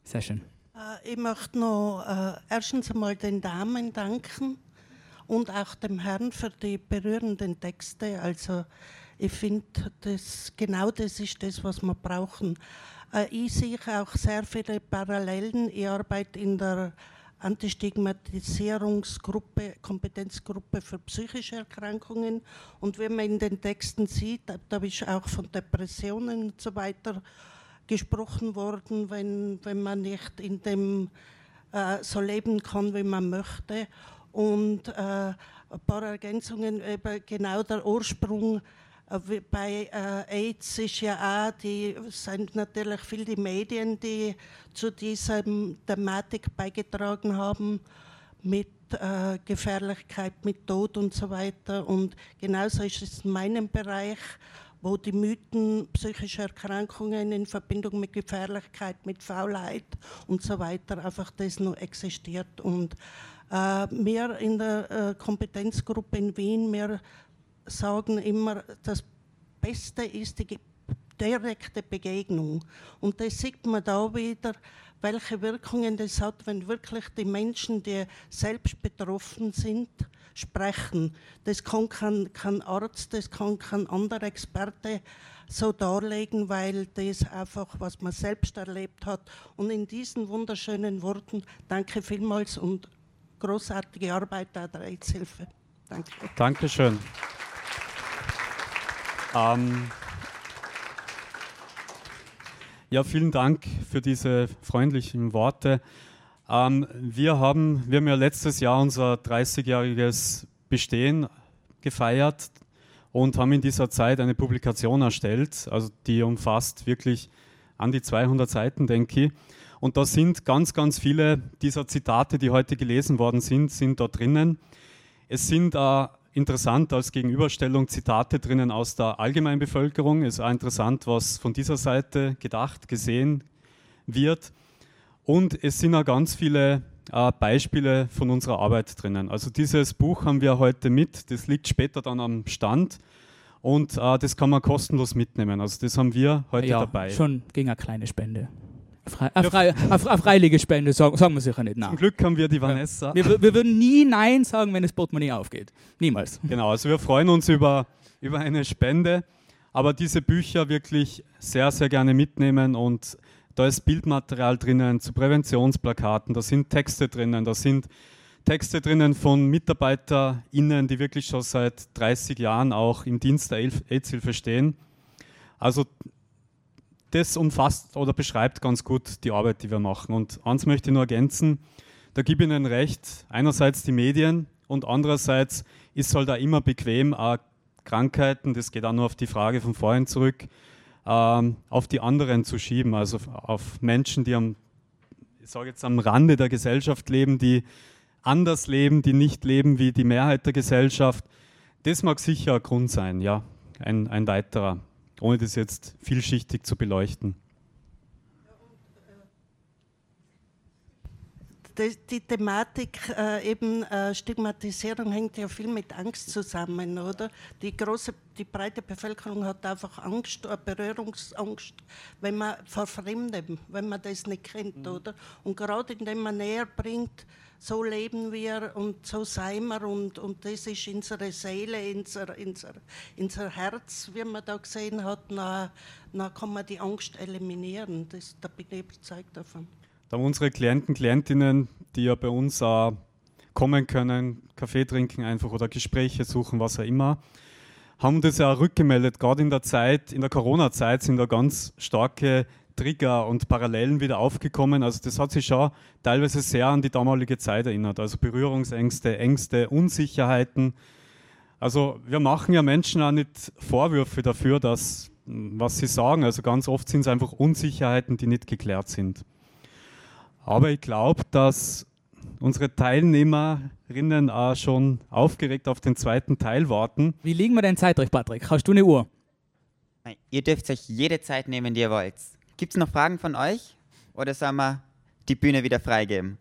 A: Sehr schön.
O: Äh, ich möchte noch äh, erstens einmal den Damen danken und auch dem Herrn für die berührenden Texte. Also ich finde, das, genau das ist das, was wir brauchen. Äh, ich sehe auch sehr viele Parallelen. Ich arbeite in der Antistigmatisierungsgruppe, Kompetenzgruppe für psychische Erkrankungen. Und wenn man in den Texten sieht, da ist auch von Depressionen und so weiter gesprochen worden, wenn, wenn man nicht in dem äh, so leben kann, wie man möchte. Und äh, ein paar Ergänzungen, eben genau der Ursprung bei äh, AIDS ist ja auch, die sind natürlich viel die Medien, die zu dieser Thematik beigetragen haben mit äh, Gefährlichkeit, mit Tod und so weiter. Und genauso ist es in meinem Bereich, wo die Mythen psychischer Erkrankungen in Verbindung mit Gefährlichkeit, mit Faulheit und so weiter einfach das noch existiert. Und äh, wir in der äh, Kompetenzgruppe in Wien, wir sagen immer, das Beste ist die direkte Begegnung. Und das sieht man da wieder, welche Wirkungen das hat, wenn wirklich die Menschen, die selbst betroffen sind, sprechen. Das kann kein, kein Arzt, das kann kein anderer Experte so darlegen, weil das einfach, was man selbst erlebt hat. Und in diesen wunderschönen Worten danke vielmals und großartige Arbeit der AIDS-Hilfe. Danke.
B: Dankeschön. Ähm, ja, vielen Dank für diese freundlichen Worte. Ähm, wir, haben, wir haben ja letztes Jahr unser 30-jähriges Bestehen gefeiert und haben in dieser Zeit eine Publikation erstellt, also die umfasst wirklich an die 200 Seiten, denke ich. Und da sind ganz, ganz viele dieser Zitate, die heute gelesen worden sind, sind da drinnen. Es sind äh, interessant als Gegenüberstellung Zitate drinnen aus der Allgemeinbevölkerung. Es ist auch interessant, was von dieser Seite gedacht, gesehen wird. Und es sind auch ganz viele äh, Beispiele von unserer Arbeit drinnen. Also dieses Buch haben wir heute mit, das liegt später dann am Stand und äh, das kann man kostenlos mitnehmen. Also das haben wir heute
A: ja,
B: dabei.
A: Schon gegen eine kleine Spende. Frei, eine, frei, eine, freiwillige Spende, sagen, sagen wir sicher nicht. Nein.
B: Zum Glück haben wir die Vanessa.
A: Wir, wir, würden nie Nein sagen, wenn das Portemonnaie aufgeht. Niemals.
B: Genau, also wir freuen uns über, über eine Spende, aber diese Bücher wirklich sehr, sehr gerne mitnehmen und da ist Bildmaterial drinnen zu Präventionsplakaten, da sind Texte drinnen, da sind Texte drinnen von MitarbeiterInnen, die wirklich schon seit 30 Jahren auch im Dienst der AIDS-Hilfe stehen. Also das umfasst oder beschreibt ganz gut die Arbeit, die wir machen. Und eins möchte ich nur ergänzen, da gebe ich Ihnen recht, einerseits die Medien und andererseits ist halt auch immer bequem, auch Krankheiten, das geht auch nur auf die Frage von vorhin zurück, ähm, auf die anderen zu schieben, also auf Menschen, die am, ich sage jetzt am Rande der Gesellschaft leben, die anders leben, die nicht leben wie die Mehrheit der Gesellschaft. Das mag sicher ein Grund sein, ja, ein, ein weiterer ohne das jetzt vielschichtig zu beleuchten.
O: Die, die Thematik äh, eben äh, Stigmatisierung hängt ja viel mit Angst zusammen, oder? Die große, die breite Bevölkerung hat einfach Angst, äh, Berührungsangst, wenn man vor Fremdem, wenn man das nicht kennt, mhm. oder? Und gerade indem man näher bringt, so leben wir und so sein wir und, und das ist unsere Seele, unser, unser, unser Herz, wie man da gesehen hat, dann, dann kann man die Angst eliminieren. Das, da bin ich überzeugt davon.
B: Da haben unsere Klienten, Klientinnen, die ja bei uns äh, kommen können, Kaffee trinken einfach oder Gespräche suchen, was auch immer, haben das ja auch rückgemeldet. Gerade in der Zeit, in der Corona-Zeit sind da ganz starke Trigger und Parallelen wieder aufgekommen. Also das hat sich schon teilweise sehr an die damalige Zeit erinnert. Also Berührungsängste, Ängste, Unsicherheiten. Also wir machen ja Menschen auch nicht Vorwürfe dafür, dass was sie sagen. Also ganz oft sind es einfach Unsicherheiten, die nicht geklärt sind. Aber ich glaube, dass unsere Teilnehmerinnen auch schon aufgeregt auf den zweiten Teil warten.
A: Wie liegen wir denn zeitlich, Patrick? Hast du eine Uhr?
K: Nein, ihr dürft euch jede Zeit nehmen, die ihr wollt. Gibt es noch Fragen von euch? Oder sollen wir die Bühne wieder freigeben?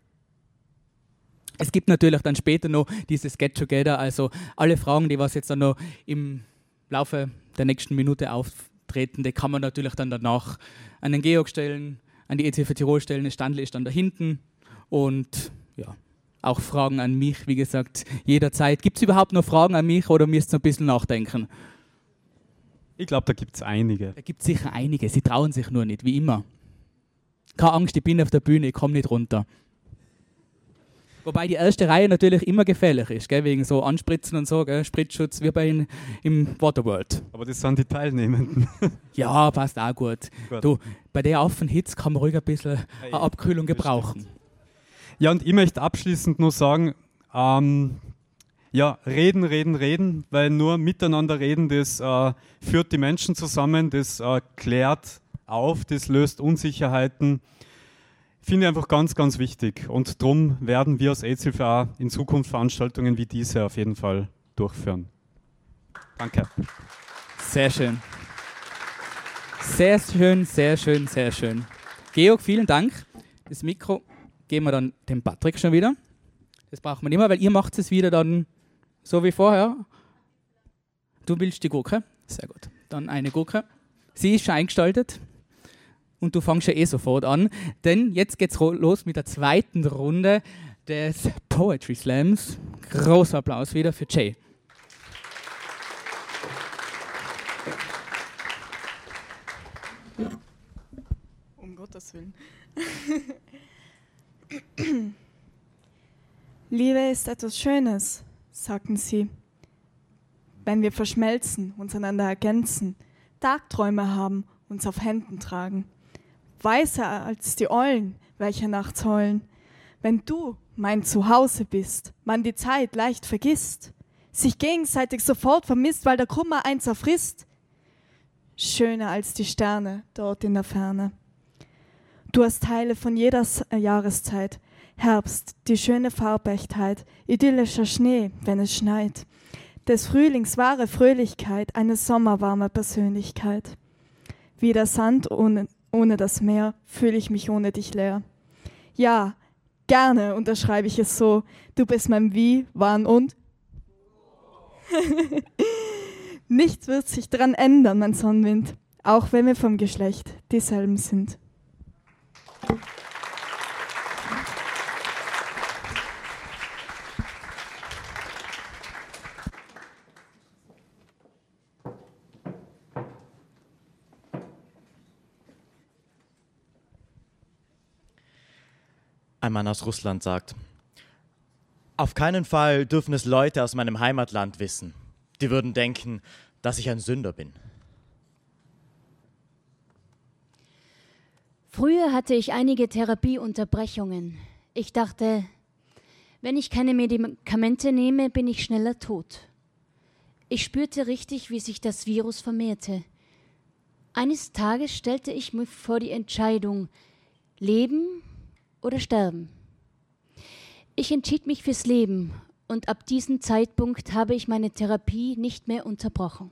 A: Es gibt natürlich dann später noch dieses Get Together, also alle Fragen, die was jetzt dann noch im Laufe der nächsten Minute auftreten, die kann man natürlich dann danach an den Georg stellen, an die ECF Tirol stellen. Das Standel ist dann da hinten und ja, auch Fragen an mich, wie gesagt, jederzeit. Gibt es überhaupt noch Fragen an mich oder müsst ihr ein bisschen nachdenken?
B: Ich glaube, da gibt es einige.
A: Da gibt es sicher einige. Sie trauen sich nur nicht, wie immer. Keine Angst, ich bin auf der Bühne, ich komme nicht runter. Wobei die erste Reihe natürlich immer gefährlich ist, gell? wegen so Anspritzen und so, gell? Spritzschutz wie bei in, im Waterworld.
B: Aber das sind die Teilnehmenden.
A: ja, passt auch gut. gut. Du, bei der Affenhitze kann man ruhig ein bisschen eine Abkühlung gebrauchen.
B: Ja, und ich möchte abschließend nur sagen, ähm, ja, reden, reden, reden, weil nur miteinander reden, das äh, führt die Menschen zusammen, das äh, klärt auf, das löst Unsicherheiten. Finde ich einfach ganz, ganz wichtig. Und darum werden wir als AIDS-Hilfe in Zukunft Veranstaltungen wie diese auf jeden Fall durchführen. Danke.
A: Sehr schön. Sehr schön, sehr schön, sehr schön. Georg, vielen Dank. Das Mikro geben wir dann dem Patrick schon wieder. Das braucht man immer, weil ihr macht es wieder dann so wie vorher. Du willst die Gurke? Sehr gut. Dann eine Gurke. Sie ist schon eingestaltet. Und du fängst ja eh sofort an. Denn jetzt geht's los mit der zweiten Runde des Poetry Slams. Großer Applaus wieder für Jay.
E: Um Gottes Willen. Liebe ist etwas Schönes sagten sie. Wenn wir verschmelzen, uns einander ergänzen, Tagträume haben, uns auf Händen tragen. Weißer als die Eulen, welche nachts heulen. Wenn du mein Zuhause bist, man die Zeit leicht vergisst, sich gegenseitig sofort vermisst, weil der Kummer eins erfrisst. Schöner als die Sterne dort in der Ferne. Du hast Teile von jeder äh, Jahreszeit. Herbst, die schöne Farbechtheit, idyllischer Schnee, wenn es schneit. Des Frühlings wahre Fröhlichkeit, eine sommerwarme Persönlichkeit. Wie der Sand ohne, ohne das Meer fühle ich mich ohne dich leer. Ja, gerne unterschreibe ich es so. Du bist mein Wie, Wann und. Nichts wird sich dran ändern, mein Sonnenwind, auch wenn wir vom Geschlecht dieselben sind.
G: Ein Mann aus Russland sagt, auf keinen Fall dürfen es Leute aus meinem Heimatland wissen. Die würden denken, dass ich ein Sünder bin.
F: Früher hatte ich einige Therapieunterbrechungen. Ich dachte, wenn ich keine Medikamente nehme, bin ich schneller tot. Ich spürte richtig, wie sich das Virus vermehrte. Eines Tages stellte ich mich vor die Entscheidung, leben oder sterben. Ich entschied mich fürs Leben und ab diesem Zeitpunkt habe ich meine Therapie nicht mehr unterbrochen.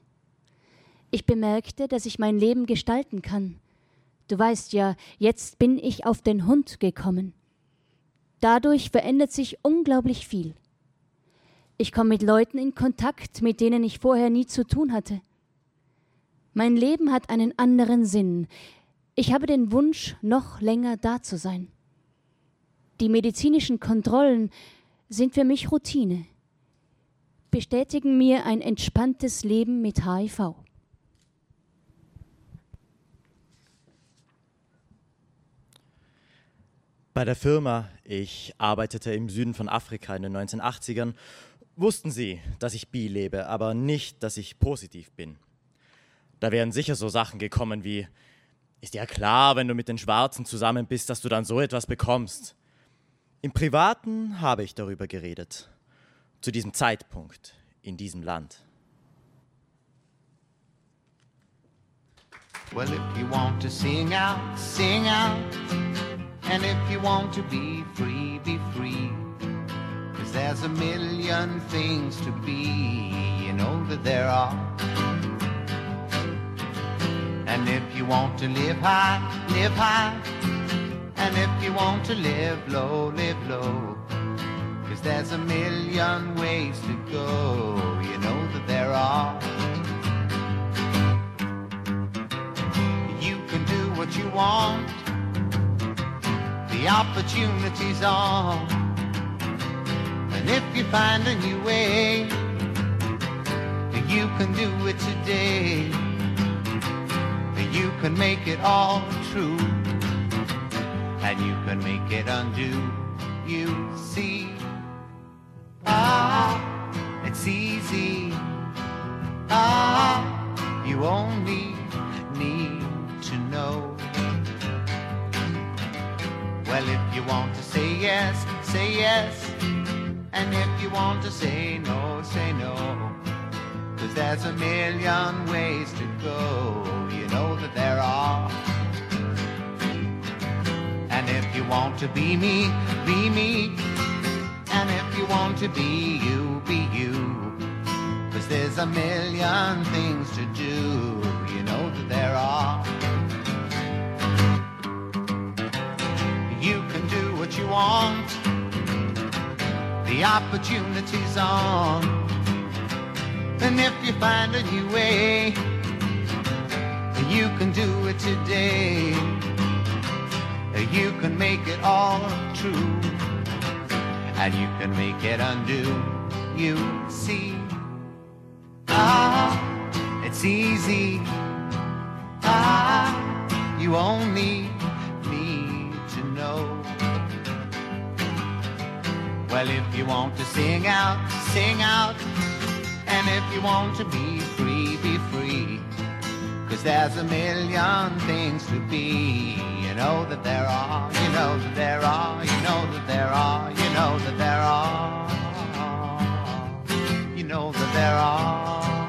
F: Ich bemerkte, dass ich mein Leben gestalten kann. Du weißt ja, jetzt bin ich auf den Hund gekommen. Dadurch verändert sich unglaublich viel. Ich komme mit Leuten in Kontakt, mit denen ich vorher nie zu tun hatte. Mein Leben hat einen anderen Sinn. Ich habe den Wunsch, noch länger da zu sein. Die medizinischen Kontrollen sind für mich Routine, bestätigen mir ein entspanntes Leben mit HIV.
G: Bei der Firma, ich arbeitete im Süden von Afrika in den 1980ern, wussten sie, dass ich bi lebe, aber nicht, dass ich positiv bin. Da wären sicher so Sachen gekommen wie, ist ja klar, wenn du mit den Schwarzen zusammen bist, dass du dann so etwas bekommst. Im Privaten habe ich darüber geredet. Zu diesem Zeitpunkt, in diesem Land.
P: Well, if you want to sing out, sing out. And if you want to be free, be free. Cause there's a million things to be, you know that there are. And if you want to live high, live high. And if you want to live low, live low. Cause there's a million ways to go, you know that there are. You can do what you want, the opportunity's on. And if you find a new way, you can do it today. You can make it all true, and you can make it undo. You see, ah, it's easy. Ah, you only need to know. Well, if you want to say yes, say yes. And if you want to say no, say no. Cause there's a million ways to go, you know that there are. If you want to be me, be me. And if you want to be you, be you. Cause there's a million things to do, you know that there are. You can do what you want, the opportunity's on. And if you find a new way, you can do it today. You can make it all true, and you can make it undo. You see, ah, it's easy. Ah, you only need to know. Well, if you want to sing out, sing out. And if you want to be free, be free. Cause there's a million things to be. You know that there are, you know that there are, you know that there are, you know that there are, you know that there are.